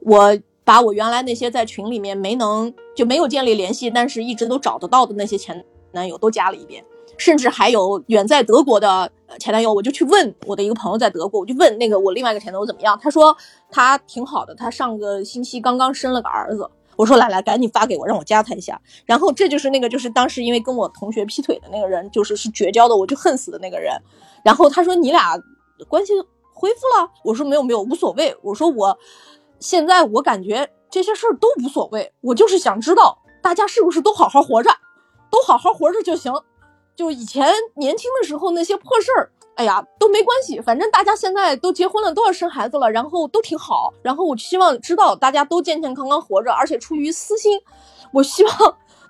Speaker 4: 我把我原来那些在群里面没能就没有建立联系，但是一直都找得到的那些前男友都加了一遍，甚至还有远在德国的前男友，我就去问我的一个朋友在德国，我就问那个我另外一个前男友怎么样，他说他挺好的，他上个星期刚刚生了个儿子。我说来来，赶紧发给我，让我加他一下。然后这就是那个，就是当时因为跟我同学劈腿的那个人，就是是绝交的，我就恨死的那个人。然后他说你俩关系恢复了，我说没有没有，无所谓。我说我现在我感觉这些事儿都无所谓，我就是想知道大家是不是都好好活着，都好好活着就行。就以前年轻的时候那些破事儿，哎呀都没关系，反正大家现在都结婚了，都要生孩子了，然后都挺好。然后我希望知道大家都健健康康活着，而且出于私心，我希望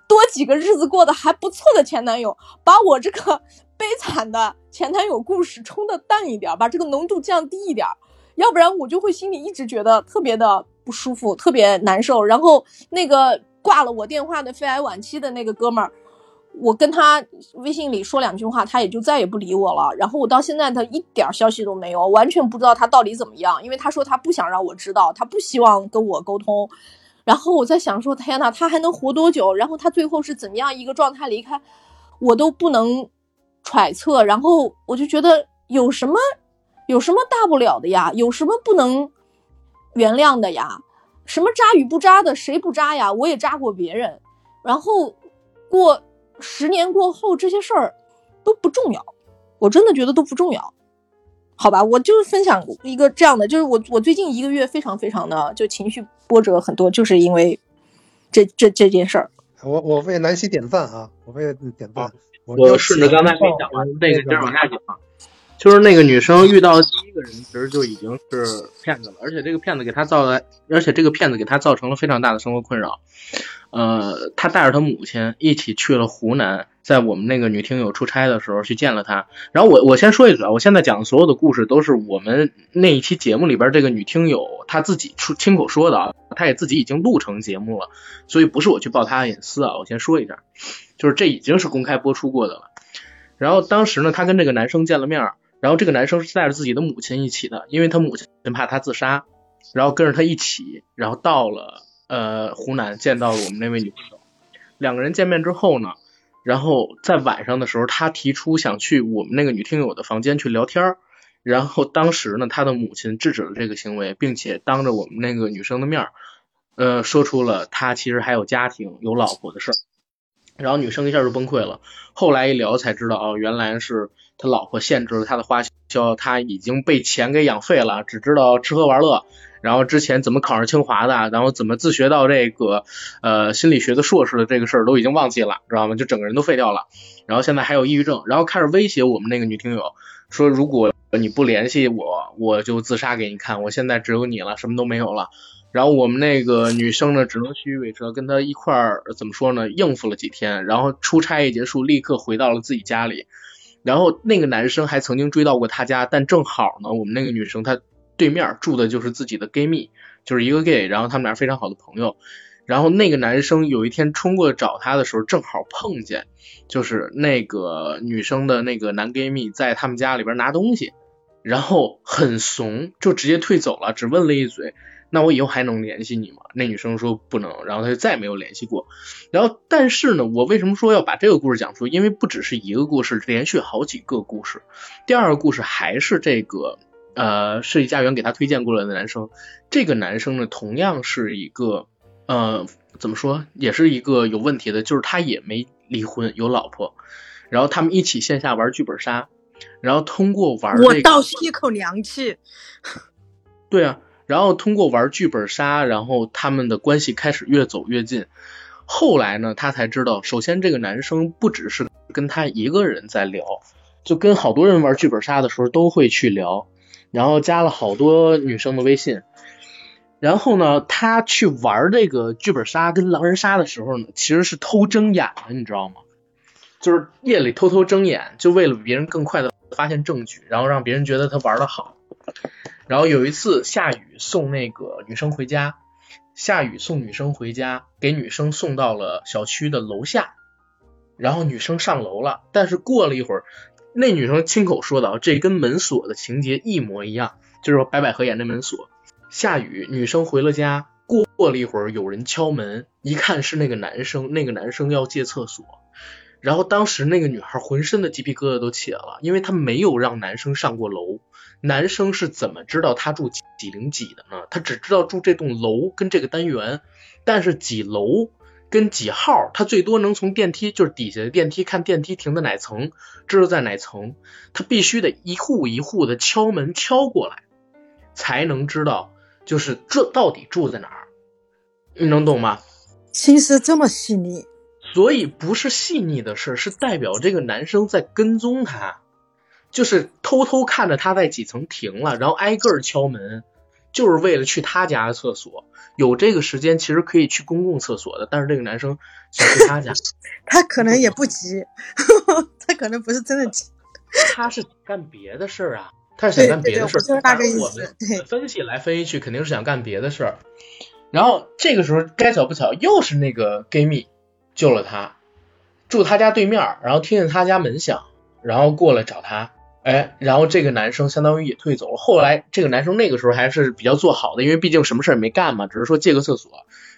Speaker 4: 多几个日子过得还不错的前男友，把我这个悲惨的前男友故事冲的淡一点，把这个浓度降低一点，要不然我就会心里一直觉得特别的不舒服，特别难受。然后那个挂了我电话的肺癌晚期的那个哥们儿。我跟他微信里说两句话，他也就再也不理我了。然后我到现在他一点消息都没有，完全不知道他到底怎么样。因为他说他不想让我知道，他不希望跟我沟通。然后我在想说，天呐，他还能活多久？然后他最后是怎么样一个状态离开，我都不能揣测。然后我就觉得有什么有什么大不了的呀？有什么不能原谅的呀？什么渣与不渣的，谁不渣呀？我也渣过别人。然后过。十年过后，这些事儿都不重要，我真的觉得都不重要，好吧？我就分享一个这样的，就是我我最近一个月非常非常的就情绪波折很多，就是因为这这这件事儿。
Speaker 6: 我我为南希点赞啊！我为点赞。
Speaker 8: 我顺着刚才没讲完那个接着往下讲，就是那个女生遇到第一个人，其实就已经是骗子了，而且这个骗子给她造了，而且这个骗子给她造成了非常大的生活困扰。呃，他带着他母亲一起去了湖南，在我们那个女听友出差的时候去见了他。然后我我先说一嘴啊，我现在讲的所有的故事都是我们那一期节目里边这个女听友她自己出亲口说的啊，她也自己已经录成节目了，所以不是我去爆她的隐私啊。我先说一下，就是这已经是公开播出过的了。然后当时呢，她跟这个男生见了面，然后这个男生是带着自己的母亲一起的，因为他母亲怕他自杀，然后跟着他一起，然后到了。呃，湖南见到了我们那位女朋友，两个人见面之后呢，然后在晚上的时候，他提出想去我们那个女听友的房间去聊天然后当时呢，他的母亲制止了这个行为，并且当着我们那个女生的面呃，说出了他其实还有家庭、有老婆的事儿，然后女生一下就崩溃了。后来一聊才知道，哦，原来是他老婆限制了他的花销，他已经被钱给养废了，只知道吃喝玩乐。然后之前怎么考上清华的，然后怎么自学到这个呃心理学的硕士的这个事儿都已经忘记了，知道吗？就整个人都废掉了。然后现在还有抑郁症，然后开始威胁我们那个女听友，说如果你不联系我，我就自杀给你看。我现在只有你了，什么都没有了。然后我们那个女生呢，只能虚与委蛇，跟他一块儿怎么说呢？应付了几天，然后出差一结束，立刻回到了自己家里。然后那个男生还曾经追到过他家，但正好呢，我们那个女生她。对面住的就是自己的 gay 蜜，就是一个 gay，然后他们俩非常好的朋友。然后那个男生有一天冲过找他的时候，正好碰见，就是那个女生的那个男 gay 蜜在他们家里边拿东西，然后很怂，就直接退走了，只问了一嘴：“那我以后还能联系你吗？”那女生说不能，然后他就再也没有联系过。然后但是呢，我为什么说要把这个故事讲出？因为不只是一个故事，连续好几个故事。第二个故事还是这个。呃，设计家园给他推荐过来的男生，这个男生呢，同样是一个呃，怎么说，也是一个有问题的，就是他也没离婚，有老婆，然后他们一起线下玩剧本杀，然后通过玩，
Speaker 2: 我倒吸一口凉气。
Speaker 8: 对啊，然后通过玩剧本杀，然后他们的关系开始越走越近。后来呢，他才知道，首先这个男生不只是跟他一个人在聊，就跟好多人玩剧本杀的时候都会去聊。然后加了好多女生的微信，然后呢，他去玩这个剧本杀跟狼人杀的时候呢，其实是偷睁眼的，你知道吗？就是夜里偷偷睁眼，就为了别人更快的发现证据，然后让别人觉得他玩的好。然后有一次下雨送那个女生回家，下雨送女生回家，给女生送到了小区的楼下，然后女生上楼了，但是过了一会儿。那女生亲口说的啊，这跟门锁的情节一模一样，就是白百合演那门锁。下雨，女生回了家，过了一会儿，有人敲门，一看是那个男生，那个男生要借厕所。然后当时那个女孩浑身的鸡皮疙瘩都起来了，因为她没有让男生上过楼。男生是怎么知道她住几零几的呢？他只知道住这栋楼跟这个单元，但是几楼？跟几号，他最多能从电梯，就是底下的电梯看电梯停在哪层，知道在哪层。他必须得一户一户的敲门敲过来，才能知道就是这到底住在哪儿。你能懂吗？
Speaker 2: 心思这么细腻。
Speaker 8: 所以不是细腻的事，是代表这个男生在跟踪他，就是偷偷看着他在几层停了，然后挨个敲门，就是为了去他家的厕所。有这个时间，其实可以去公共厕所的，但是这个男生想去他家，<laughs>
Speaker 2: 他可能也不急，<laughs> 他可能不是真的急。<laughs>
Speaker 8: 他是干别的事儿啊，他是想干别的事儿。
Speaker 2: 就是大概意思
Speaker 8: 我们
Speaker 2: 对
Speaker 8: 分析来分析去，肯定是想干别的事儿。然后这个时候该巧不巧，又是那个 gay 蜜救了他，住他家对面，然后听见他家门响，然后过来找他。哎，然后这个男生相当于也退走了。后来这个男生那个时候还是比较做好的，因为毕竟什么事也没干嘛，只是说借个厕所，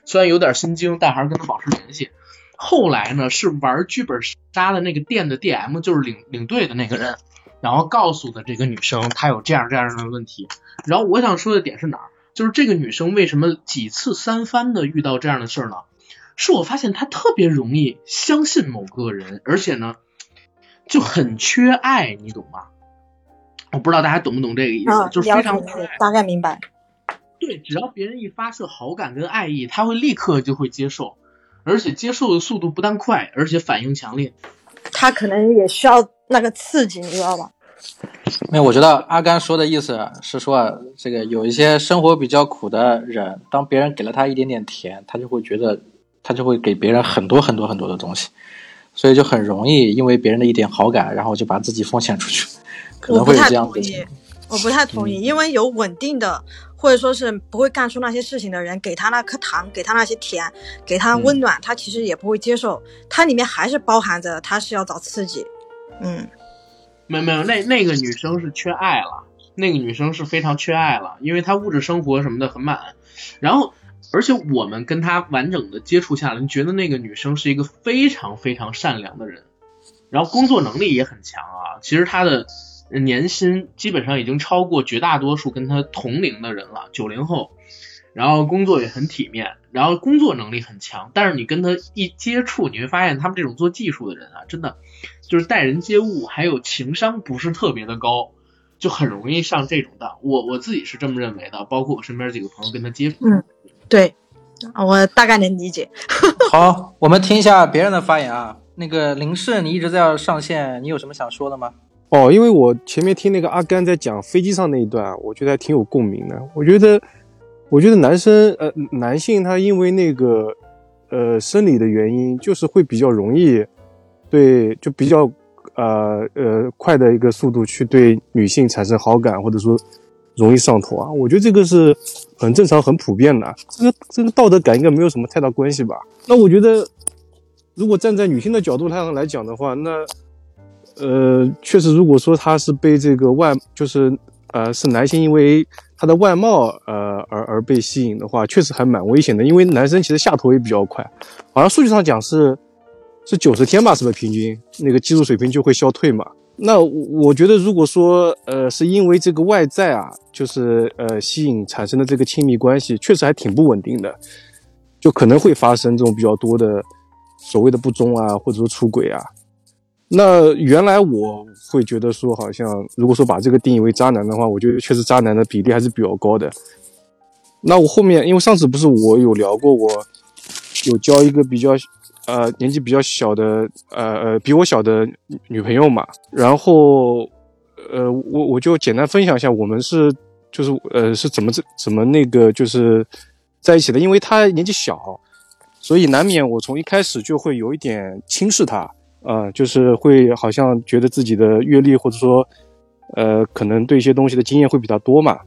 Speaker 8: 虽然有点心惊，但还是跟他保持联系。后来呢，是玩剧本杀的那个店的 DM，就是领领队的那个人，然后告诉的这个女生她有这样这样的问题。然后我想说的点是哪儿？就是这个女生为什么几次三番的遇到这样的事儿呢？是我发现她特别容易相信某个人，而且呢就很缺爱，你懂吗？我不知道大家懂不懂这个意思，
Speaker 2: 啊，
Speaker 8: 就是非常。
Speaker 2: 大概明白。
Speaker 8: 对，只要别人一发射好感跟爱意，他会立刻就会接受，而且接受的速度不但快，而且反应强烈。
Speaker 2: 他可能也需要那个刺激，你知道吧？
Speaker 1: 没有，我觉得阿甘说的意思是说，啊，这个有一些生活比较苦的人，当别人给了他一点点甜，他就会觉得，他就会给别人很多很多很多的东西，所以就很容易因为别人的一点好感，然后就把自己奉献出去，可能
Speaker 2: 我不太
Speaker 1: 会有这样子
Speaker 2: 同意。，我不太同
Speaker 1: 嗯
Speaker 2: 意，因为有稳定的或者说是不会干出那些事情的人，给他那颗糖，给他那些甜，给他
Speaker 1: 嗯
Speaker 2: 温暖，他其实也不会接受，它里面还是包含着他是要找刺激。嗯，
Speaker 8: 没有没有，那那个女生是缺爱了，那个女生是非常缺爱了，因为她物质生活什么的很满，然后而且我们跟她完整的接触下来，你觉得那个女生是一个非常非常善良的人，然后工作能力也很强啊，其实她的年薪基本上已经超过绝大多数跟他同龄的人了，九零后，然后工作也很体面，然后工作能力很强，但是你跟他一接触，你会发现他们这种做技术的人啊，真的。就是待人接物还有情商不是特别的高，就很容易上这种当。我我自己是这么认为的，包括我身边几个朋友跟他接触。
Speaker 2: 嗯对，我大概能理解。<laughs>
Speaker 1: 好，我们听一下别人的发言啊。那个林氏，你一直在要上线，你有什么想说的吗？
Speaker 9: 哦，因为我前面听那个阿甘在讲飞机上那一段，我觉得还挺有共鸣的。我觉得，我觉得男生呃男性他因为那个呃生理的原因，就是会比较容易对就比较呃呃快的一个速度去对女性产生好感，或者说容易上头啊。我觉得这个是很正常、很普遍的，这个这个道德感应该没有什么太大关系吧。那我觉得，如果站在女性的角度上来讲的话，那呃，确实，如果说他是被这个外，就是呃，是男性因为他的外貌呃而而被吸引的话，确实还蛮危险的。因为男生其实下头也比较快，好像数据上讲是是九十天吧，是不是平均那个技术水平就会消退嘛？那我我觉得，如果说呃是因为这个外在啊，就是呃吸引产生的这个亲密关系，确实还挺不稳定的，就可能会发生这种比较多的所谓的不忠啊，或者说出轨啊。那原来我会觉得说，好像如果说把这个定义为渣男的话，我觉得确实渣男的比例还是比较高的。那我后面，因为上次不是我有聊过，我有交一个比较呃年纪比较小的呃呃比我小的女朋友嘛，然后呃我我就简单分享一下我们是就是呃是怎么这怎么那个就是在一起的，因为她年纪小，所以难免我从一开始就会有一点轻视她。啊、就是会好像觉得自己的阅历或者说，呃，可能对一些东西的经验会比较多嘛。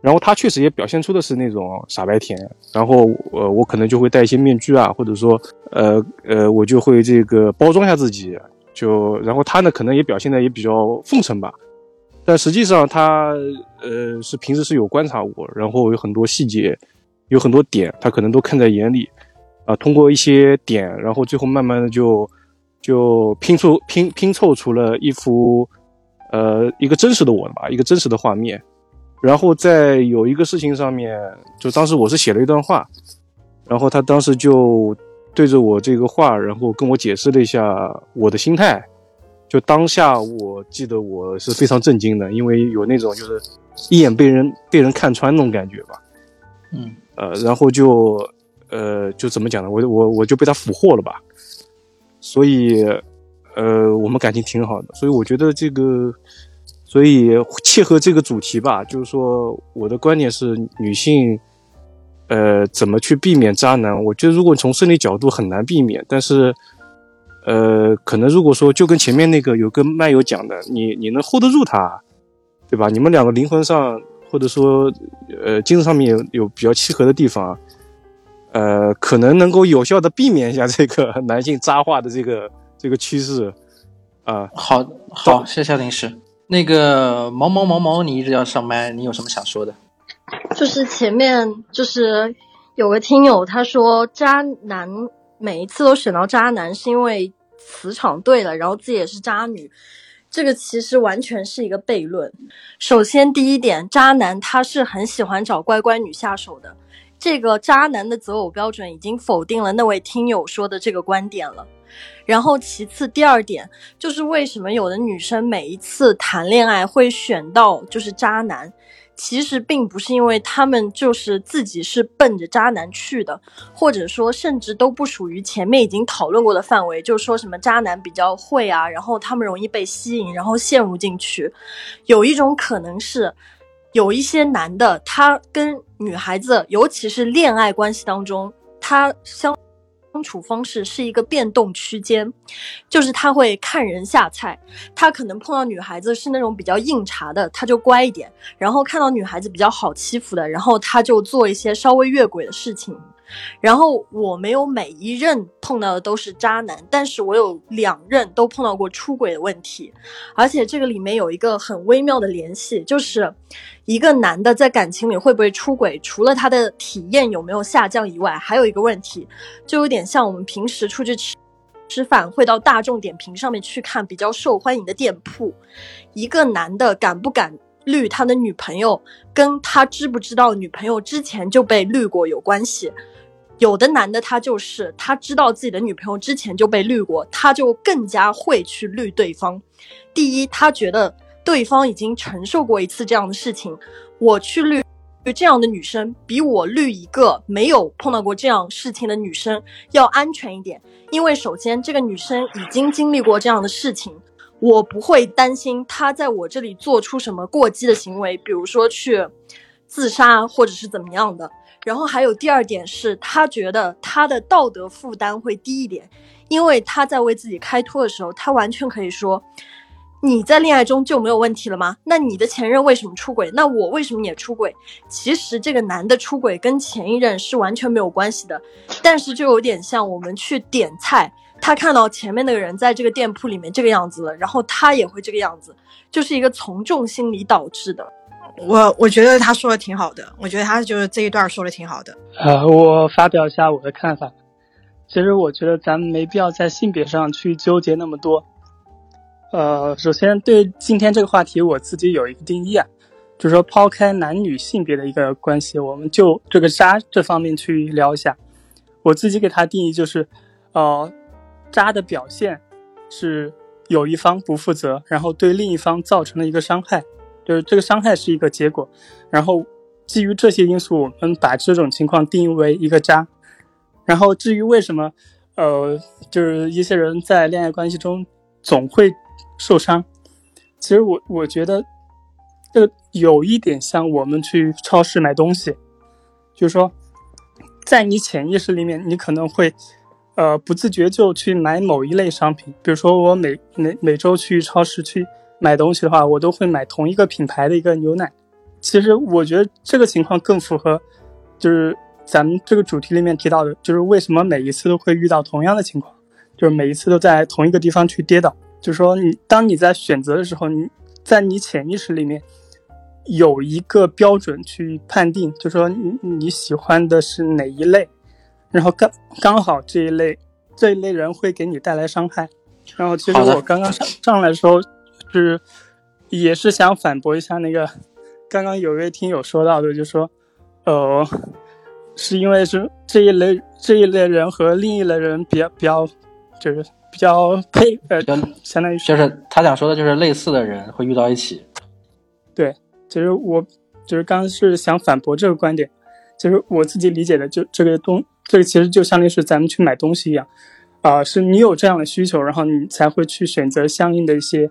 Speaker 9: 然后他确实也表现出的是那种傻白甜，然后呃，我可能就会戴一些面具啊，或者说呃呃，我就会这个包装一下自己，就然后他呢可能也表现的也比较奉承吧，但实际上他呃是平时是有观察我，然后有很多细节，有很多点，他可能都看在眼里，啊、通过一些点，然后最后慢慢的就。就拼出拼拼凑出了一幅，呃，一个真实的我吧，一个真实的画面。然后在有一个事情上面，就当时我是写了一段话，然后他当时就对着我这个话，然后跟我解释了一下我的心态。就当下我记得我是非常震惊的，因为有那种就是一眼被人被人看穿那种感觉吧。
Speaker 1: 嗯，
Speaker 9: 呃，然后就呃就怎么讲呢？我我我就被他俘获了吧。所以呃我们感情挺好的，所以我觉得这个，所以切合这个主题吧，就是说我的观点是女性。呃，怎么去避免渣男？我觉得如果从生理角度很难避免，但是，呃，可能如果说就跟前面那个有个麦友讲的，你你能 hold 得住他，对吧？你们两个灵魂上或者说呃精神上面有有比较契合的地方，呃，可能能够有效的避免一下这个男性渣化的这个 <laughs> 这个趋势啊。
Speaker 1: 好，好，谢谢夏律师。那个毛毛毛毛，你一直要上麦，你有什么想说的？
Speaker 10: 就是前面就是有个听友他说渣男每一次都选到渣男是因为磁场对了，然后自己也是渣女，这个其实完全是一个悖论。首先第一点，渣男他是很喜欢找乖乖女下手的，这个渣男的择偶标准已经否定了那位听友说的这个观点了。然后其次第二点就是为什么有的女生每一次谈恋爱会选到就是渣男？其实并不是因为他们就是自己是奔着渣男去的，或者说甚至都不属于前面已经讨论过的范围，就说什么渣男比较会啊，然后他们容易被吸引，然后陷入进去。有一种可能是，有一些男的他跟女孩子，尤其是恋爱关系当中，他相。相处方式是一个变动区间，就是他会看人下菜，他可能碰到女孩子是那种比较硬茬的，他就乖一点；然后看到女孩子比较好欺负的，然后他就做一些稍微越轨的事情。然后我没有每一任碰到的都是渣男，但是我有两任都碰到过出轨的问题，而且这个里面有一个很微妙的联系，就是一个男的在感情里会不会出轨，除了他的体验有没有下降以外，还有一个问题，就有点像我们平时出去吃吃饭会到大众点评上面去看比较受欢迎的店铺，一个男的敢不敢绿他的女朋友，跟他知不知道女朋友之前就被绿过有关系。有的男的他就是他知道自己的女朋友之前就被绿过，他就更加会去绿对方。第一，他觉得对方已经承受过一次这样的事情，我去绿这样的女生，比我绿一个没有碰到过这样事情的女生要安全一点。因为首先这个女生已经经历过这样的事情，我不会担心她在我这里做出什么过激的行为，比如说去自杀或者是怎么样的。然后还有第二点是，他觉得他的道德负担会低一点，因为他在为自己开脱的时候，他完全可以说：“你在恋爱中就没有问题了吗？那你的前任为什么出轨？那我为什么也出轨？”其实这个男的出轨跟前一任是完全没有关系的，但是就有点像我们去点菜，他看到前面那个人在这个店铺里面这个样子了，然后他也会这个样子，就是一个从众心理导致的。
Speaker 2: 我我觉得他说的挺好的，我觉得他就是这一段说的挺好的。
Speaker 11: 呃，我发表一下我的看法。其实我觉得咱们没必要在性别上去纠结那么多。呃，首先对今天这个话题，我自己有一个定义啊，就是说抛开男女性别的一个关系，我们就这个渣这方面去聊一下。我自己给他定义就是，呃，渣的表现是有一方不负责，然后对另一方造成了一个伤害。就是这个伤害是一个结果，然后基于这些因素，我们把这种情况定义为一个渣。然后至于为什么，呃，就是一些人在恋爱关系中总会受伤，其实我我觉得，这个有一点像我们去超市买东西，就是说，在你潜意识里面，你可能会，呃，不自觉就去买某一类商品，比如说我每每每周去超市去。买东西的话，我都会买同一个品牌的一个牛奶。其实我觉得这个情况更符合，就是咱们这个主题里面提到的，就是为什么每一次都会遇到同样的情况，就是每一次都在同一个地方去跌倒。就是说，你当你在选择的时候，你在你潜意识里面有一个标准去判定，就是说你你喜欢的是哪一类，然后刚刚好这一类这一类人会给你带来伤害。然后其实我刚刚上上来的时候。是，也是想反驳一下那个，刚刚有位听友说到的，就说，呃，是因为是这一类这一类人和另一类人比较比较，就是比较配，呃，相当于
Speaker 1: 就是他想说的就是类似的人会遇到一起。
Speaker 11: 对，其实我就是刚刚是想反驳这个观点，其实我自己理解的就这个东，这个其实就相当于是咱们去买东西一样，啊、是你有这样的需求，然后你才会去选择相应的一些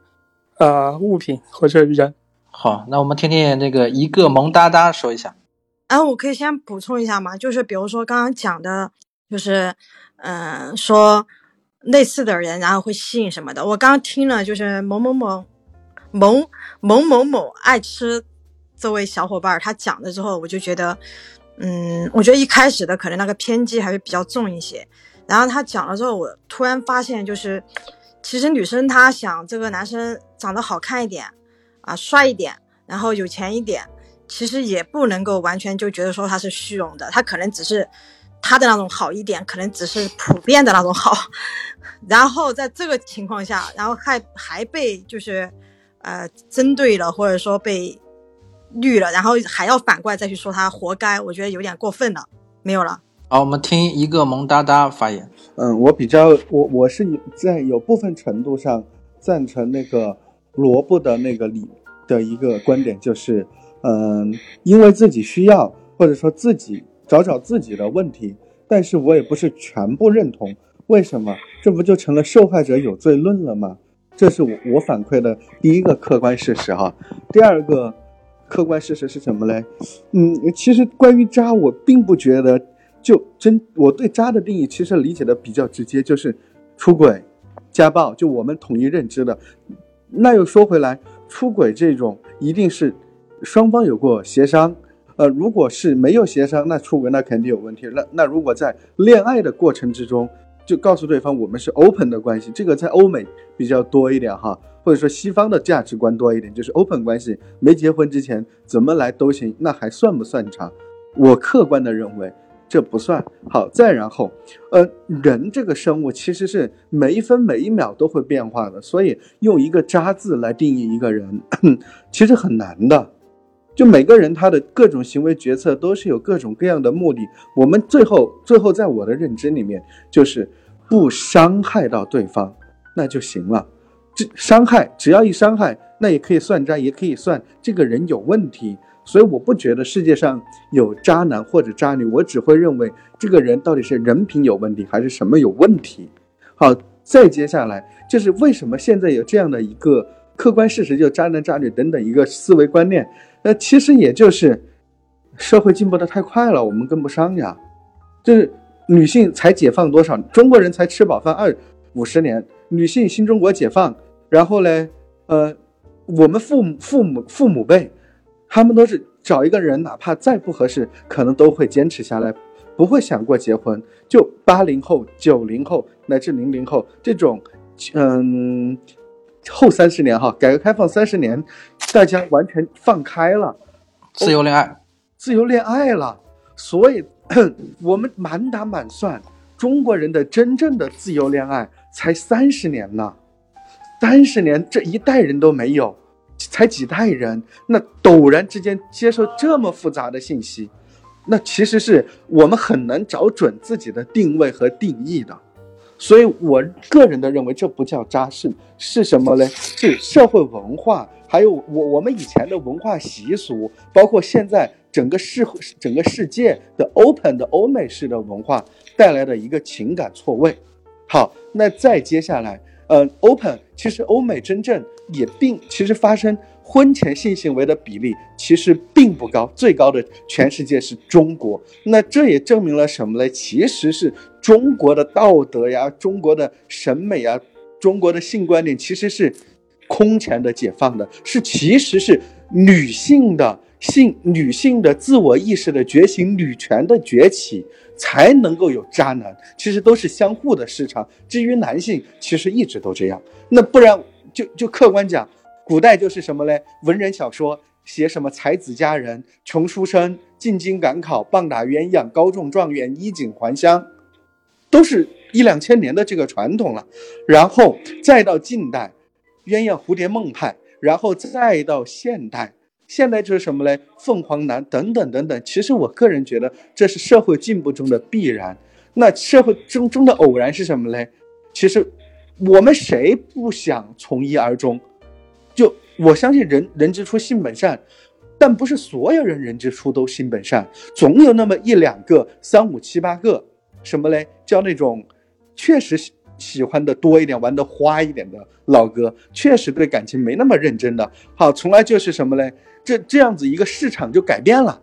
Speaker 11: 呃物品或者人。
Speaker 1: 好，那我们听听那个一个萌哒哒说一下。
Speaker 2: 然后我可以先补充一下嘛，就是比如说刚刚讲的，就是嗯、说类似的人，然后会吸引什么的。我刚刚听了，就是某某某某某某某爱吃这位小伙伴儿他讲的之后，我就觉得，嗯，我觉得一开始的可能那个偏激还是比较重一些。然后他讲了之后，我突然发现，就是其实女生她想这个男生长得好看一点啊，帅一点，然后有钱一点，其实也不能够完全就觉得说他是虚荣的，他可能只是他的那种好一点，可能只是普遍的那种好。<laughs> 然后在这个情况下，然后还还被就是呃针对了，或者说被绿了，然后还要反过来再去说他活该，我觉得有点过分了。没有了。
Speaker 1: 好，我们听一个萌哒哒发言。
Speaker 5: 嗯，我比较我我是在有部分程度上赞成那个萝卜的那个理的一个观点，就是嗯，因为自己需要或者说自己找找自己的问题，但是我也不是全部认同。为什么？这不就成了受害者有罪论了吗？这是我我反馈的第一个客观事实哈。第二个客观事实是什么嘞？嗯，其实关于渣，我并不觉得就真我对渣的定义其实理解的比较直接，就是出轨、家暴，就我们统一认知的。那又说回来，出轨这种一定是双方有过协商，呃，如果是没有协商，那出轨那肯定有问题。那那如果在恋爱的过程之中，就告诉对方我们是 open 的关系，这个在欧美比较多一点哈，或者说西方的价值观多一点，就是 open 关系，没结婚之前怎么来都行，那还算不算长？我客观的认为这不算。好，再然后，呃，人这个生物其实是每一分每一秒都会变化的，所以用一个渣字来定义一个人，<coughs> 其实很难的。就每个人他的各种行为决策都是有各种各样的目的，我们最后最后在我的认知里面就是不伤害到对方，那就行了。这伤害只要一伤害，那也可以算渣，也可以算这个人有问题。所以我不觉得世界上有渣男或者渣女，我只会认为这个人到底是人品有问题还是什么有问题。好，再接下来就是为什么现在有这样的一个客观事实，就渣男渣女等等一个思维观念。那其实也就是社会进步的太快了，我们跟不上呀。就是女性才解放多少？中国人才吃饱饭二五十年，女性新中国解放，然后嘞，呃，我们父母父母父母辈，他们都是找一个人，哪怕再不合适，可能都会坚持下来，不会想过结婚。就八零后、九零后乃至零零后这种，嗯。后三十年哈，改革开放三十年，大家完全放开了，
Speaker 1: 自由恋爱，
Speaker 5: 自由恋爱了。所以我们满打满算，中国人的真正的自由恋爱才三十年呢，三十年这一代人都没有，才几代人，那陡然之间接受这么复杂的信息，那其实是我们很难找准自己的定位和定义的。所以，我个人的认为，这不叫扎实是什么呢？是社会文化，还有我我们以前的文化习俗，包括现在整个世整个世界的 open 的欧美式的文化带来的一个情感错位。好，那再接下来，呃，open 其实欧美真正也并其实发生婚前性行为的比例其实并不高，最高的全世界是中国。那这也证明了什么呢？其实是中国的道德呀，中国的审美呀，中国的性观念其实是空前的解放的，是其实是女性的性女性的自我意识的觉醒，女权的崛起。才能够有渣男，其实都是相互的市场。至于男性，其实一直都这样。那不然就就客观讲，古代就是什么嘞？文人小说写什么才子佳人、穷书生、进京赶考、棒打鸳鸯、高中状元、衣锦还乡，都是一两千年的这个传统了。然后再到近代，鸳鸯蝴蝶梦派，然后再到现代。现在就是什么嘞？凤凰男等等等等。其实我个人觉得这是社会进步中的必然。那社会中中的偶然是什么嘞？其实我们谁不想从一而终？就我相信人人之初性本善，但不是所有人人之初都性本善，总有那么一两个、三五七八个什么嘞？叫那种确实喜欢的多一点、玩的花一点的老哥，确实对感情没那么认真的。好，从来就是什么嘞？这这样子一个市场就改变了，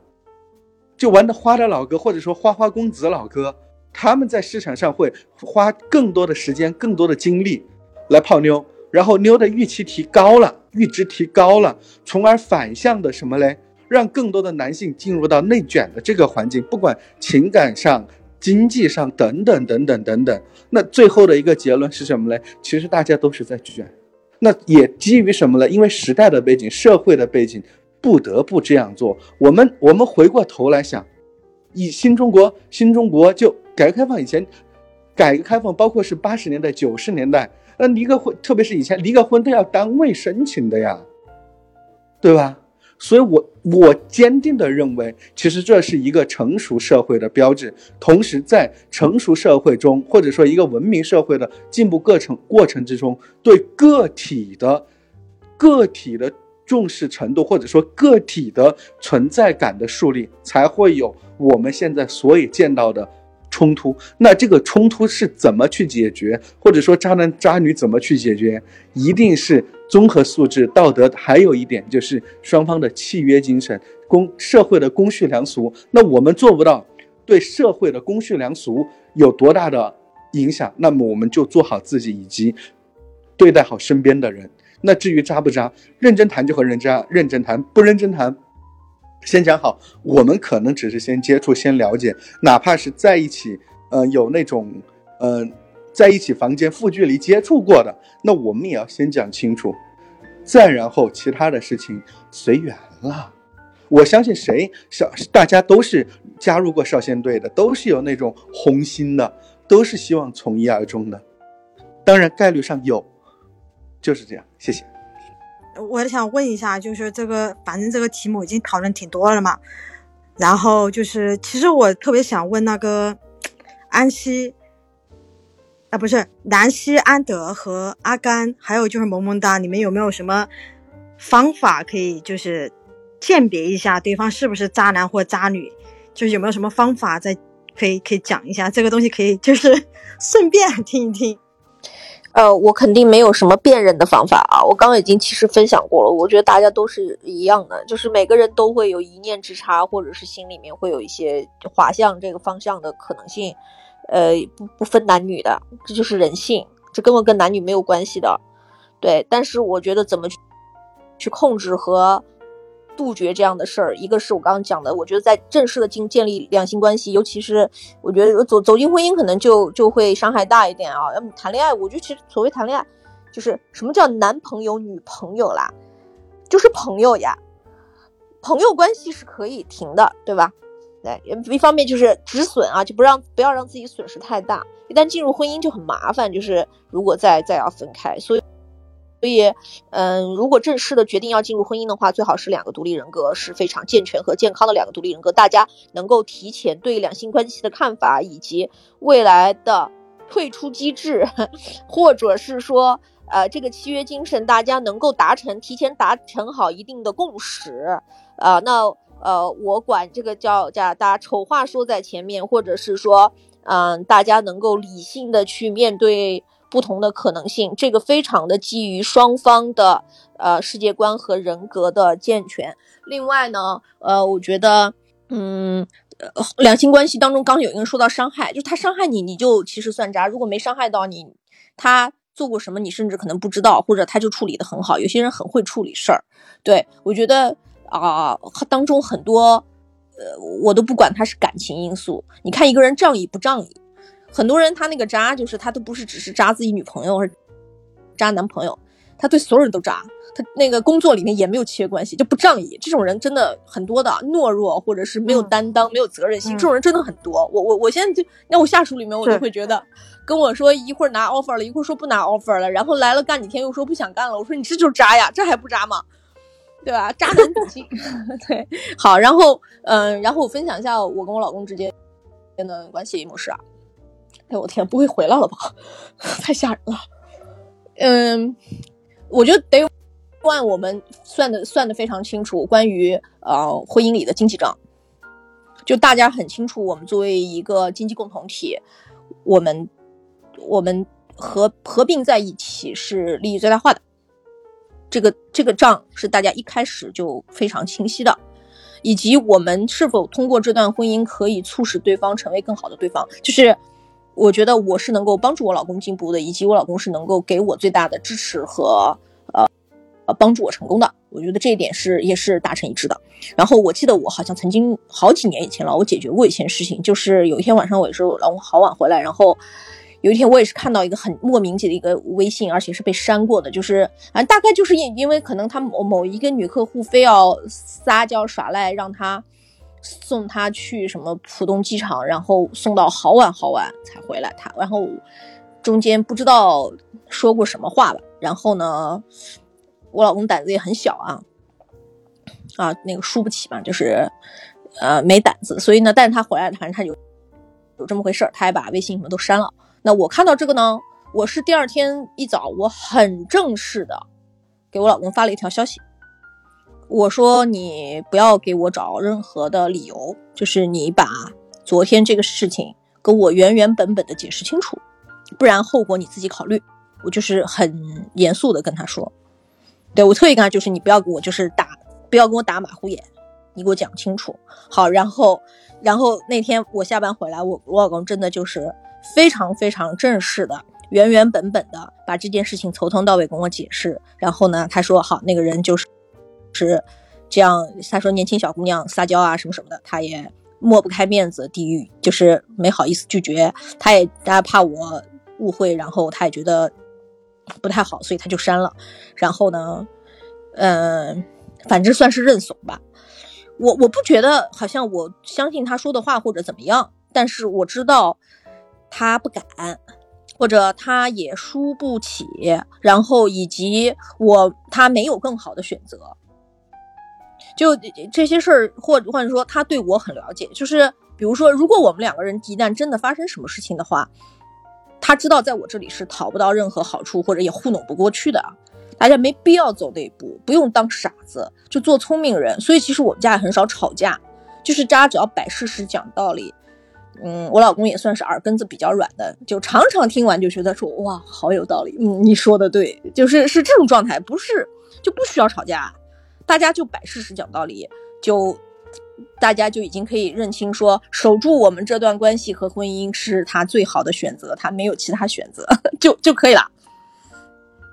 Speaker 5: 就玩的花的老哥，或者说花花公子老哥，他们在市场上会花更多的时间、更多的精力来泡妞，然后妞的预期提高了，阈值提高了，从而反向的什么嘞？让更多的男性进入到内卷的这个环境，不管情感上。经济上等等等等等等，那最后的一个结论是什么呢？其实大家都是在卷，那也基于什么呢？因为时代的背景、社会的背景，不得不这样做。我们我们回过头来想，以新中国新中国就改革开放以前，改革开放包括是八十年代、九十年代，那离个婚，特别是以前离个婚都要单位申请的呀，对吧？所以，我我坚定的认为，其实这是一个成熟社会的标志。同时，在成熟社会中，或者说一个文明社会的进步过程过程之中，对个体的个体的重视程度，或者说个体的存在感的树立，才会有我们现在所以见到的冲突。那这个冲突是怎么去解决，或者说渣男渣女怎么去解决，一定是。综合素质、道德，还有一点就是双方的契约精神、公社会的公序良俗。那我们做不到对社会的公序良俗有多大的影响，那么我们就做好自己，以及对待好身边的人。那至于渣不渣，认真谈就和认真认真谈，不认真谈，先讲好。我们可能只是先接触、先了解，哪怕是在一起，呃，有那种，呃。在一起房间负距离接触过的，那我们也要先讲清楚，再然后其他的事情随缘了。我相信谁少，大家都是加入过少先队的，都是有那种红心的，都是希望从一而终的。当然概率上有，就是这样。谢谢。
Speaker 2: 我想问一下，就是这个，反正这个题目已经讨论挺多了嘛，然后就是，其实我特别想问那个安溪。啊，不是南希、安德和阿甘，还有就是萌萌哒，你们有没有什么方法可以就是鉴别一下对方是不是渣男或渣女？就是有没有什么方法在可以可以讲一下？这个东西可以就是 <laughs> 顺便听一听。
Speaker 4: 呃，我肯定没有什么辨认的方法啊，我刚刚已经其实分享过了。我觉得大家都是一样的，就是每个人都会有一念之差，或者是心里面会有一些滑向这个方向的可能性。呃，不不分男女的，这就是人性，这根本跟男女没有关系的，对。但是我觉得怎么去去控制和杜绝这样的事儿，一个是我刚刚讲的，我觉得在正式的经建立两性关系，尤其是我觉得走走进婚姻，可能就就会伤害大一点啊。要么谈恋爱，我觉得其实所谓谈恋爱，就是什么叫男朋友女朋友啦，就是朋友呀，朋友关系是可以停的，对吧？对，一方面就是止损啊，就不让不要让自己损失太大。一旦进入婚姻就很麻烦，就是如果再再要分开，所以所以嗯，如果正式的决定要进入婚姻的话，最好是两个独立人格是非常健全和健康的两个独立人格，大家能够提前对两性关系的看法以及未来的退出机制，或者是说呃这个契约精神，大家能够达成提前达成好一定的共识啊，那。呃，我管这个叫叫大家丑话说在前面，或者是说，嗯，大家能够理性的去面对不同的可能性，这个非常的基于双方的呃世界观和人格的健全。另外呢，呃，我觉得，嗯，两性关系当中刚有一个人说到伤害，就是他伤害你，你就其实算渣；如果没伤害到你，他做过什么，你甚至可能不知道，或者他就处理的很好。有些人很会处理事儿，对我觉得。啊，当中很多，呃，我都不管他是感情因素。你看一个人仗义不仗义，很多人他那个渣，就是他都不是只是渣自己女朋友或者渣男朋友，他对所有人都渣。他那个工作里面也没有契约关系，就不仗义。这种人真的很多的，懦弱或者是没有担当、没有责任心，这种人真的很多。我我我现在就那我下属里面，我就会觉得跟我说一会儿拿 offer 了，一会儿说不拿 offer 了，然后来了干几天又说不想干了。我说你这就是渣呀，这还不渣吗？对吧？渣男子气，<laughs> 对，好，然后，嗯，然后我分享一下我跟我老公之间的关系模式啊。哎，我天，不会回来了吧？<laughs> 太吓人了。嗯，我觉得得万我们算的算的非常清楚，关于呃婚姻里的经济账，就大家很清楚，我们作为一个经济共同体，我们我们合合并在一起是利益最大化的。这个这个账是大家一开始就非常清晰的，以及我们是否通过这段婚姻可以促使对方成为更好的对方，就是我觉得我是能够帮助我老公进步的，以及我老公是能够给我最大的支持和呃呃帮助我成功的。我觉得这一点是也是达成一致的。然后我记得我好像曾经好几年以前了，我解决过一件事情，就是有一天晚上我也是老公好晚回来，然后。有一天，我也是看到一个很莫名其的一个微信，而且是被删过的，就是啊，大概就是因因为可能他某某一个女客户非要撒娇耍赖，让他送他去什么浦东机场，然后送到好晚好晚才回来，他然后中间不知道说过什么话吧，然后呢，我老公胆子也很小啊，啊，那个输不起嘛，就是呃没胆子，所以呢，但是他回来，反正他有有这么回事儿，他还把微信什么都删了。那我看到这个呢，我是第二天一早，我很正式的给我老公发了一条消息，我说你不要给我找任何的理由，就是你把昨天这个事情跟我原原本本的解释清楚，不然后果你自己考虑。我就是很严肃的跟他说，对我特意跟他就是你不要给我就是打，不要跟我打马虎眼，你给我讲清楚。好，然后然后那天我下班回来，我我老公真的就是。非常非常正式的、原原本本的把这件事情从头到尾跟我解释。然后呢，他说：“好，那个人就是是这样。”他说：“年轻小姑娘撒娇啊，什么什么的，他也抹不开面子，地狱就是没好意思拒绝。他也大家怕我误会，然后他也觉得不太好，所以他就删了。然后呢，嗯，反正算是认怂吧。我我不觉得好像我相信他说的话或者怎么样，但是我知道。”他不敢，或者他也输不起，然后以及我他没有更好的选择，就这些事儿，或或者说他对我很了解，就是比如说，如果我们两个人一旦真的发生什么事情的话，他知道在我这里是讨不到任何好处，或者也糊弄不过去的，大家没必要走那一步，不用当傻子，就做聪明人。所以其实我们家也很少吵架，就是大家只要摆事实、讲道理。嗯，我老公也算是耳根子比较软的，就常常听完就觉得说哇，好有道理。嗯，你说的对，就是是这种状态，不是就不需要吵架，大家就摆事实讲道理，就大家就已经可以认清说，守住我们这段关系和婚姻是他最好的选择，他没有其他选择，就就可以了。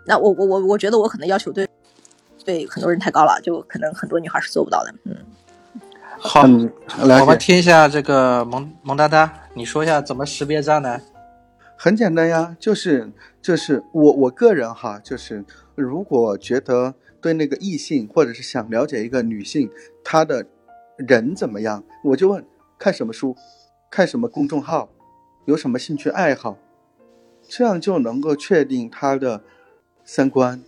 Speaker 4: 那我我我我觉得我可能要求对对很多人太高了，就可能很多女孩是做不到的。嗯。
Speaker 1: 好，我们听一下这个萌萌哒哒，你说一下怎么识别渣男？
Speaker 5: 很简单呀，就是就是我我个人哈，就是如果觉得对那个异性或者是想了解一个女性，她的人怎么样，我就问看什么书，看什么公众号，有什么兴趣爱好，这样就能够确定她的三观，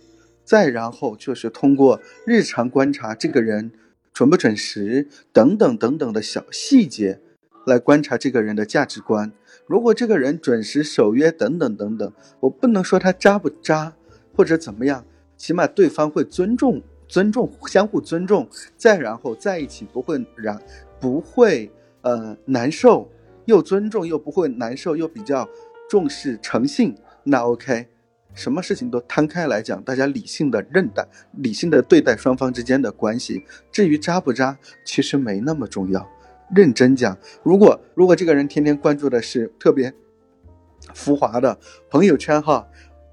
Speaker 5: 再然后就是通过日常观察这个人。准不准时等等等等的小细节，来观察这个人的价值观。如果这个人准时守约等等等等，我不能说他渣不渣或者怎么样，起码对方会尊重、尊重、相互尊重，再然后在一起不会然不会呃难受，又尊重又不会难受，又比较重视诚信，那 OK。什么事情都摊开来讲，大家理性的认待，理性的对待双方之间的关系。至于渣不渣，其实没那么重要。认真讲，如果如果这个人天天关注的是特别浮华的朋友圈，哈，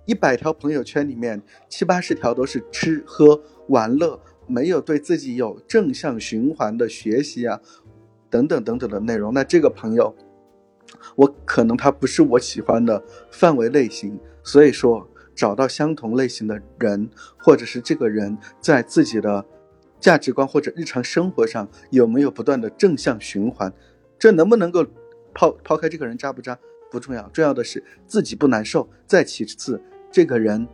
Speaker 5: 一百条朋友圈里面七八十条都是吃喝玩乐，没有对自己有正向循环的学习啊，等等等等的内容，那这个朋友，我可能他不是我喜欢的范围类型，所以说。找到相同类型的人，或者是这个人在自己的价值观或者日常生活上有没有不断的正向循环，这能不能够抛抛开这个人渣不渣不重要，重要的是自己不难受。再其次，这个人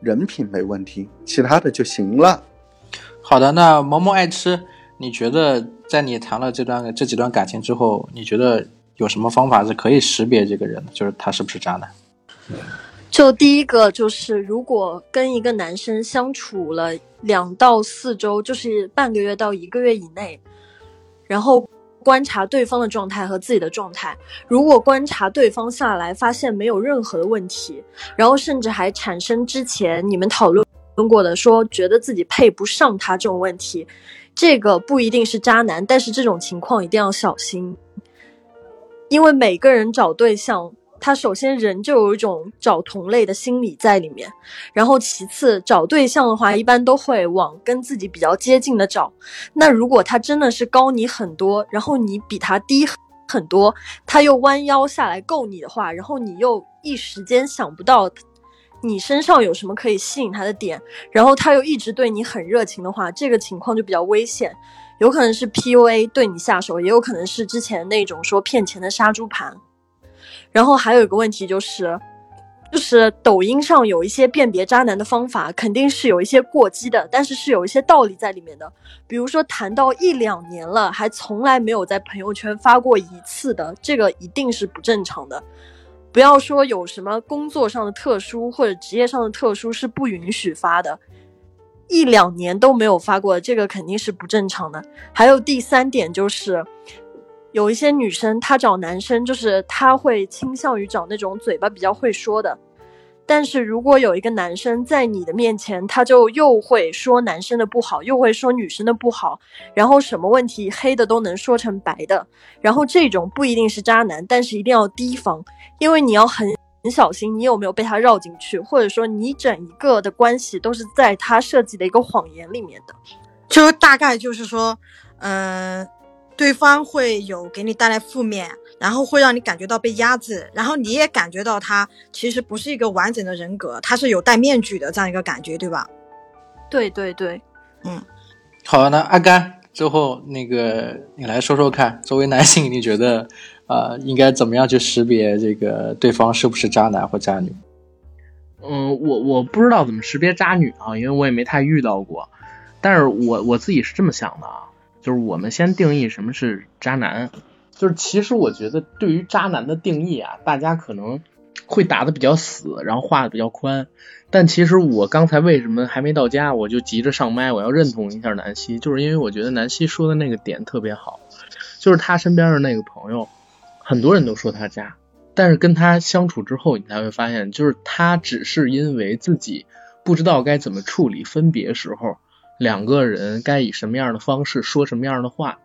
Speaker 5: 人品没问题，其他的就行了。
Speaker 1: 好的，那萌萌爱吃，你觉得在你谈了这段这几段感情之后，你觉得有什么方法是可以识别这个人，就是他是不是渣男？
Speaker 10: 就第一个就是，如果跟一个男生相处了两到四周，就是半个月到一个月以内，然后观察对方的状态和自己的状态。如果观察对方下来，发现没有任何的问题，然后甚至还产生之前你们讨论过的说觉得自己配不上他这种问题，这个不一定是渣男，但是这种情况一定要小心，因为每个人找对象。他首先人就有一种找同类的心理在里面，然后其次找对象的话，一般都会往跟自己比较接近的找。那如果他真的是高你很多，然后你比他低很多，他又弯腰下来够你的话，然后你又一时间想不到你身上有什么可以吸引他的点，然后他又一直对你很热情的话，这个情况就比较危险，有可能是 PUA 对你下手，也有可能是之前那种说骗钱的杀猪盘。然后还有一个问题就是，就是抖音上有一些辨别渣男的方法，肯定是有一些过激的，但是是有一些道理在里面的。比如说谈到一两年了，还从来没有在朋友圈发过一次的，这个一定是不正常的。不要说有什么工作上的特殊或者职业上的特殊是不允许发的，一两年都没有发过，这个肯定是不正常的。还有第三点就是。有一些女生，她找男生就是她会倾向于找那种嘴巴比较会说的，但是如果有一个男生在你的面前，他就又会说男生的不好，又会说女生的不好，然后什么问题黑的都能说成白的，然后这种不一定是渣男，但是一定要提防，因为你要很很小心，你有没有被他绕进去，或者说你整一个的关系都是在他设计的一个谎言里面的，
Speaker 2: 就大概就是说，嗯。对方会有给你带来负面，然后会让你感觉到被压制，然后你也感觉到他其实不是一个完整的人格，他是有戴面具的这样一个感觉，对吧？
Speaker 10: 对对对，
Speaker 2: 嗯。
Speaker 1: 好，那阿甘，最后那个你来说说看，作为男性，你觉得啊，应该怎么样去识别这个对方是不是渣男或渣女？
Speaker 8: 嗯，我我不知道怎么识别渣女啊，因为我也没太遇到过，但是我我自己是这么想的啊。就是我们先定义什么是渣男，就是其实我觉得对于渣男的定义啊，大家可能会打的比较死，然后画的比较宽。但其实我刚才为什么还没到家，我就急着上麦，我要认同一下南希，就是因为我觉得南希说的那个点特别好，就是他身边的那个朋友，很多人都说他渣，但是跟他相处之后，你才会发现，就是他只是因为自己不知道该怎么处理分别时候。两个人该以什么样的方式说什么样的话，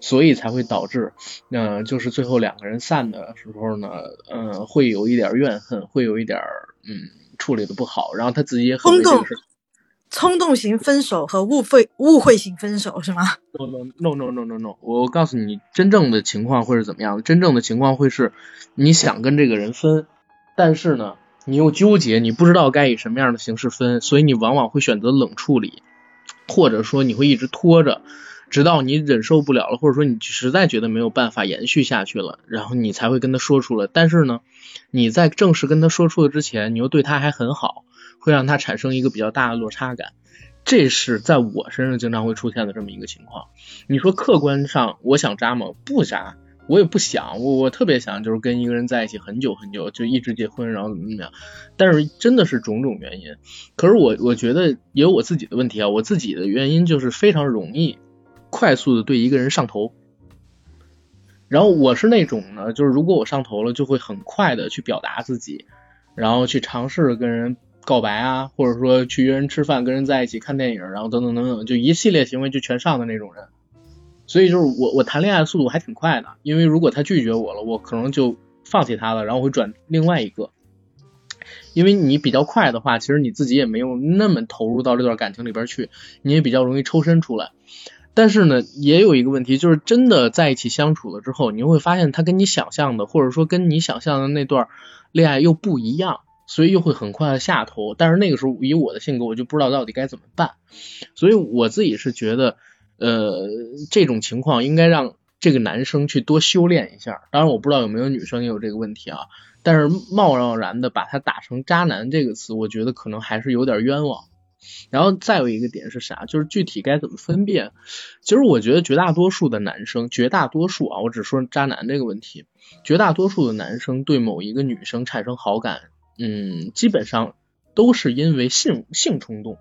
Speaker 8: 所以才会导致，嗯，就是最后两个人散的时候呢，嗯，会有一点怨恨，会有一点，嗯，处理的不好，然后他自己也很
Speaker 2: 冲动，冲动型分手和误会误会型分手是吗
Speaker 8: ？No no no no no no，我告诉你，真正的情况会是怎么样的？真正的情况会是，你想跟这个人分，但是呢，你又纠结，你不知道该以什么样的形式分，所以你往往会选择冷处理。或者说你会一直拖着，直到你忍受不了了，或者说你实在觉得没有办法延续下去了，然后你才会跟他说出来。但是呢，你在正式跟他说出了之前，你又对他还很好，会让他产生一个比较大的落差感。这是在我身上经常会出现的这么一个情况。你说客观上我想渣吗？不渣。我也不想，我我特别想就是跟一个人在一起很久很久，就一直结婚，然后怎么怎么样。但是真的是种种原因。可是我我觉得也有我自己的问题啊，我自己的原因就是非常容易快速的对一个人上头。然后我是那种呢，就是如果我上头了，就会很快的去表达自己，然后去尝试跟人告白啊，或者说去约人吃饭，跟人在一起看电影，然后等等等等，就一系列行为就全上的那种人。所以就是我我谈恋爱速度还挺快的，因为如果他拒绝我了，我可能就放弃他了，然后会转另外一个。因为你比较快的话，其实你自己也没有那么投入到这段感情里边去，你也比较容易抽身出来。但是呢，也有一个问题，就是真的在一起相处了之后，你会发现他跟你想象的，或者说跟你想象的那段恋爱又不一样，所以又会很快的下头。但是那个时候以我的性格，我就不知道到底该怎么办。所以我自己是觉得。呃，这种情况应该让这个男生去多修炼一下。当然，我不知道有没有女生也有这个问题啊。但是贸贸然的把他打成渣男这个词，我觉得可能还是有点冤枉。然后再有一个点是啥？就是具体该怎么分辨？其实我觉得绝大多数的男生，绝大多数啊，我只说渣男这个问题，绝大多数的男生对某一个女生产生好感，嗯，基本上都是因为性性冲动，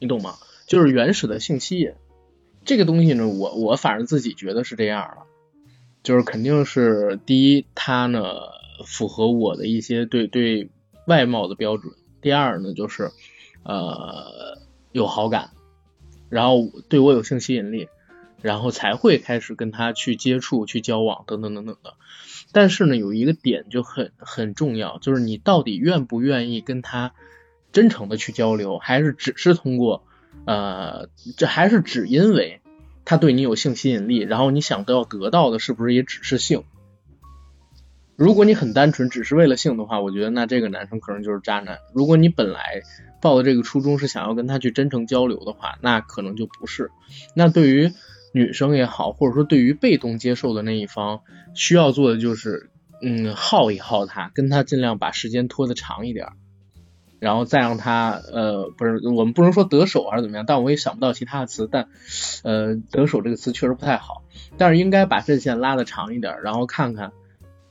Speaker 8: 你懂吗？就是原始的性吸引。这个东西呢，我我反正自己觉得是这样了，就是肯定是第一，他呢符合我的一些对对外貌的标准；第二呢，就是呃有好感，然后对我有性吸引力，然后才会开始跟他去接触、去交往等等等等的。但是呢，有一个点就很很重要，就是你到底愿不愿意跟他真诚的去交流，还是只是通过呃，这还是只因为他对你有性吸引力，然后你想要得到的是不是也只是性？如果你很单纯，只是为了性的话，我觉得那这个男生可能就是渣男。如果你本来抱的这个初衷是想要跟他去真诚交流的话，那可能就不是。那对于女生也好，或者说对于被动接受的那一方，需要做的就是，嗯，耗一耗他，跟他尽量把时间拖得长一点，然后再让他，呃，不是，我们不能说得手还是怎么样，但我也想不到其他的词，但，呃，得手这个词确实不太好，但是应该把阵线拉的长一点，然后看看，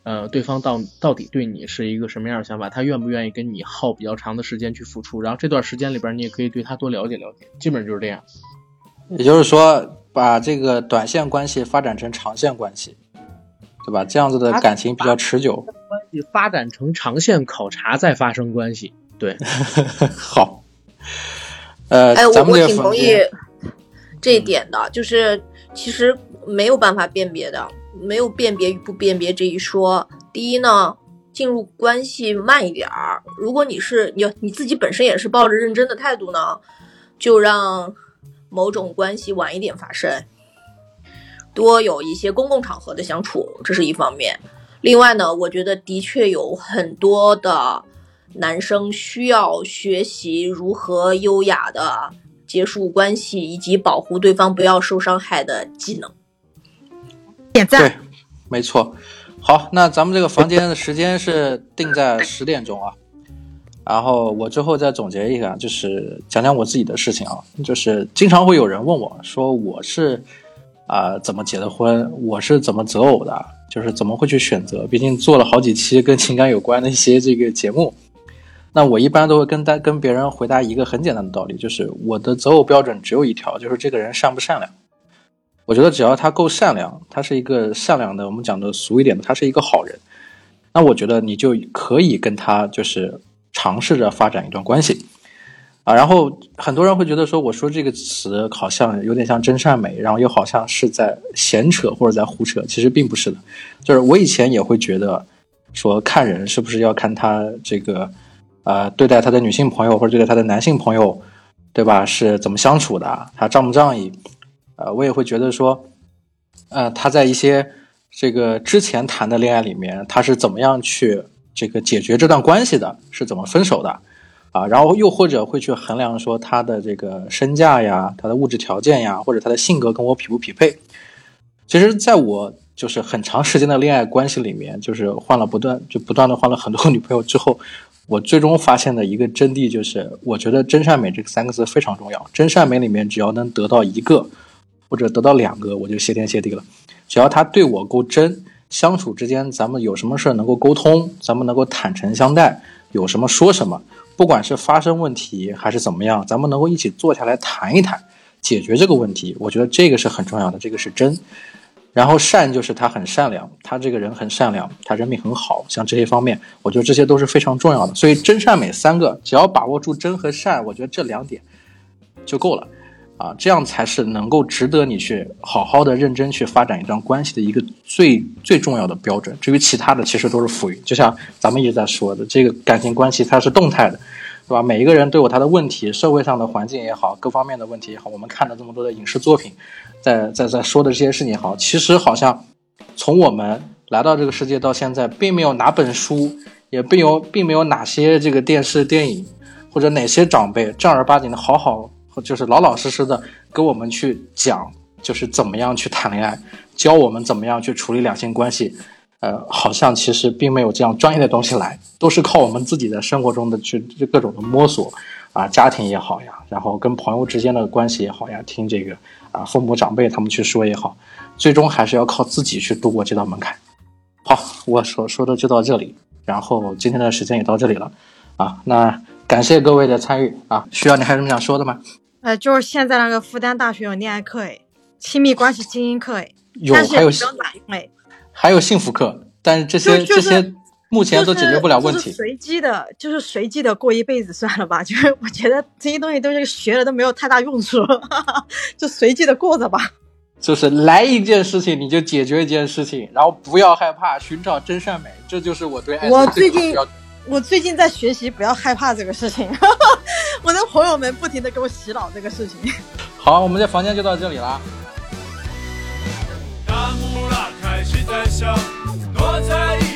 Speaker 8: 呃，对方到到底对你是一个什么样的想法，他愿不愿意跟你耗比较长的时间去付出，然后这段时间里边你也可以对他多了解了解，基本就是这样。
Speaker 1: 也就是说，把这个短线关系发展成长线关系，对吧？这样子的感情比较持久。
Speaker 8: 关系发展成长线考察再发生关系，对，<laughs>
Speaker 1: 好。呃，
Speaker 4: 哎，我我挺同意这一点的，就是其实没有办法辨别的，没有辨别与不辨别这一说。第一呢，进入关系慢一点儿。如果你是你你自己本身也是抱着认真的态度呢，就让某种关系晚一点发生，多有一些公共场合的相处，这是一方面。另外呢，我觉得的确有很多的男生需要学习如何优雅的结束关系，以及保护对方不要受伤害的技能。
Speaker 2: 点赞。
Speaker 1: 对，没错。好，那咱们这个房间的时间是定在十点钟啊。然后我最后再总结一下，就是讲讲我自己的事情啊。就是经常会有人问我说，我是啊、怎么结的婚，我是怎么择偶的，就是怎么会去选择。毕竟做了好几期跟情感有关的一些这个节目，那我一般都会跟大跟别人回答一个很简单的道理，就是我的择偶标准只有一条，就是这个人善不善良。我觉得只要他够善良，他是一个善良的，我们讲的俗一点的，他是一个好人，那我觉得你就可以跟他就是尝试着发展一段关系啊。然后很多人会觉得说，我说这个词好像有点像真善美，然后又好像是在闲扯或者在胡扯，其实并不是的。就是我以前也会觉得说，看人是不是要看他这个呃对待他的女性朋友或者对待他的男性朋友，对吧？是怎么相处的，他仗不仗义？呃，我也会觉得说，呃，他在一些这个之前谈的恋爱里面，他是怎么样去这个解决这段关系的，是怎么分手的，啊，然后又或者会去衡量说他的这个身价呀，他的物质条件呀，或者他的性格跟我匹不匹配。其实，在我就是很长时间的恋爱关系里面，就是换了不断就不断的换了很多女朋友之后，我最终发现的一个真谛就是，我觉得真善美这三个字非常重要。真善美里面只要能得到一个。或者得到两个，我就谢天谢地了。只要他对我够真，相处之间咱们有什么事儿能够沟通，咱们能够坦诚相待，有什么说什么，不管是发生问题还是怎么样，咱们能够一起坐下来谈一谈，解决这个问题。我觉得这个是很重要的，这个是真。然后善就是他很善良，他这个人很善良，他人品很好，像这些方面，我觉得这些都是非常重要的。所以真善美三个，只要把握住真和善，我觉得这两点就够了。啊，这样才是能够值得你去好好的认真去发展一段关系的一个最最重要的标准。至于其他的，其实都是浮云。就像咱们一直在说的，这个感情关系它是动态的，对吧？每一个人都有他的问题，社会上的环境也好，各方面的问题也好，我们看了这么多的影视作品，在在在说的这些事情也好，其实好像从我们来到这个世界到现在，并没有哪本书，也并有并没有哪些这个电视电影或者哪些长辈正儿八经的好好。就是老老实实的跟我们去讲，就是怎么样去谈恋爱，教我们怎么样去处理两性关系。呃，好像其实并没有这样专业的东西来，都是靠我们自己的生活中的去各种的摸索啊，家庭也好呀，然后跟朋友之间的关系也好呀，听这个啊父母长辈他们去说也好，最终还是要靠自己去度过这道门槛。好，我所说的就到这里，然后今天的时间也到这里了啊，那感谢各位的参与啊，需要你还有什么想说的吗？
Speaker 2: 呃，就是现在那个复旦大学有恋爱课，哎，亲密关系精英课哎，
Speaker 1: 有还有
Speaker 2: 哎，
Speaker 1: 还有幸福课，但是这些、
Speaker 2: 就就是
Speaker 1: 这些目前都解决不了问题。
Speaker 2: 随机的，就是随机的过一辈子算了吧。就是 <laughs> 我觉得这些东西都是学了都没有太大用处。哈哈，就随机的过着吧。
Speaker 1: 就是来一件事情，你就解决一件事情，然后不要害怕，寻找真善美，这就是我对爱。
Speaker 2: 我最近我最近在学习不要害怕这个事情。哈哈，我的朋友们不停的给我洗脑这个事情。
Speaker 1: 好，我们的房间就到这里啦。大木拉开启在笑躲在一。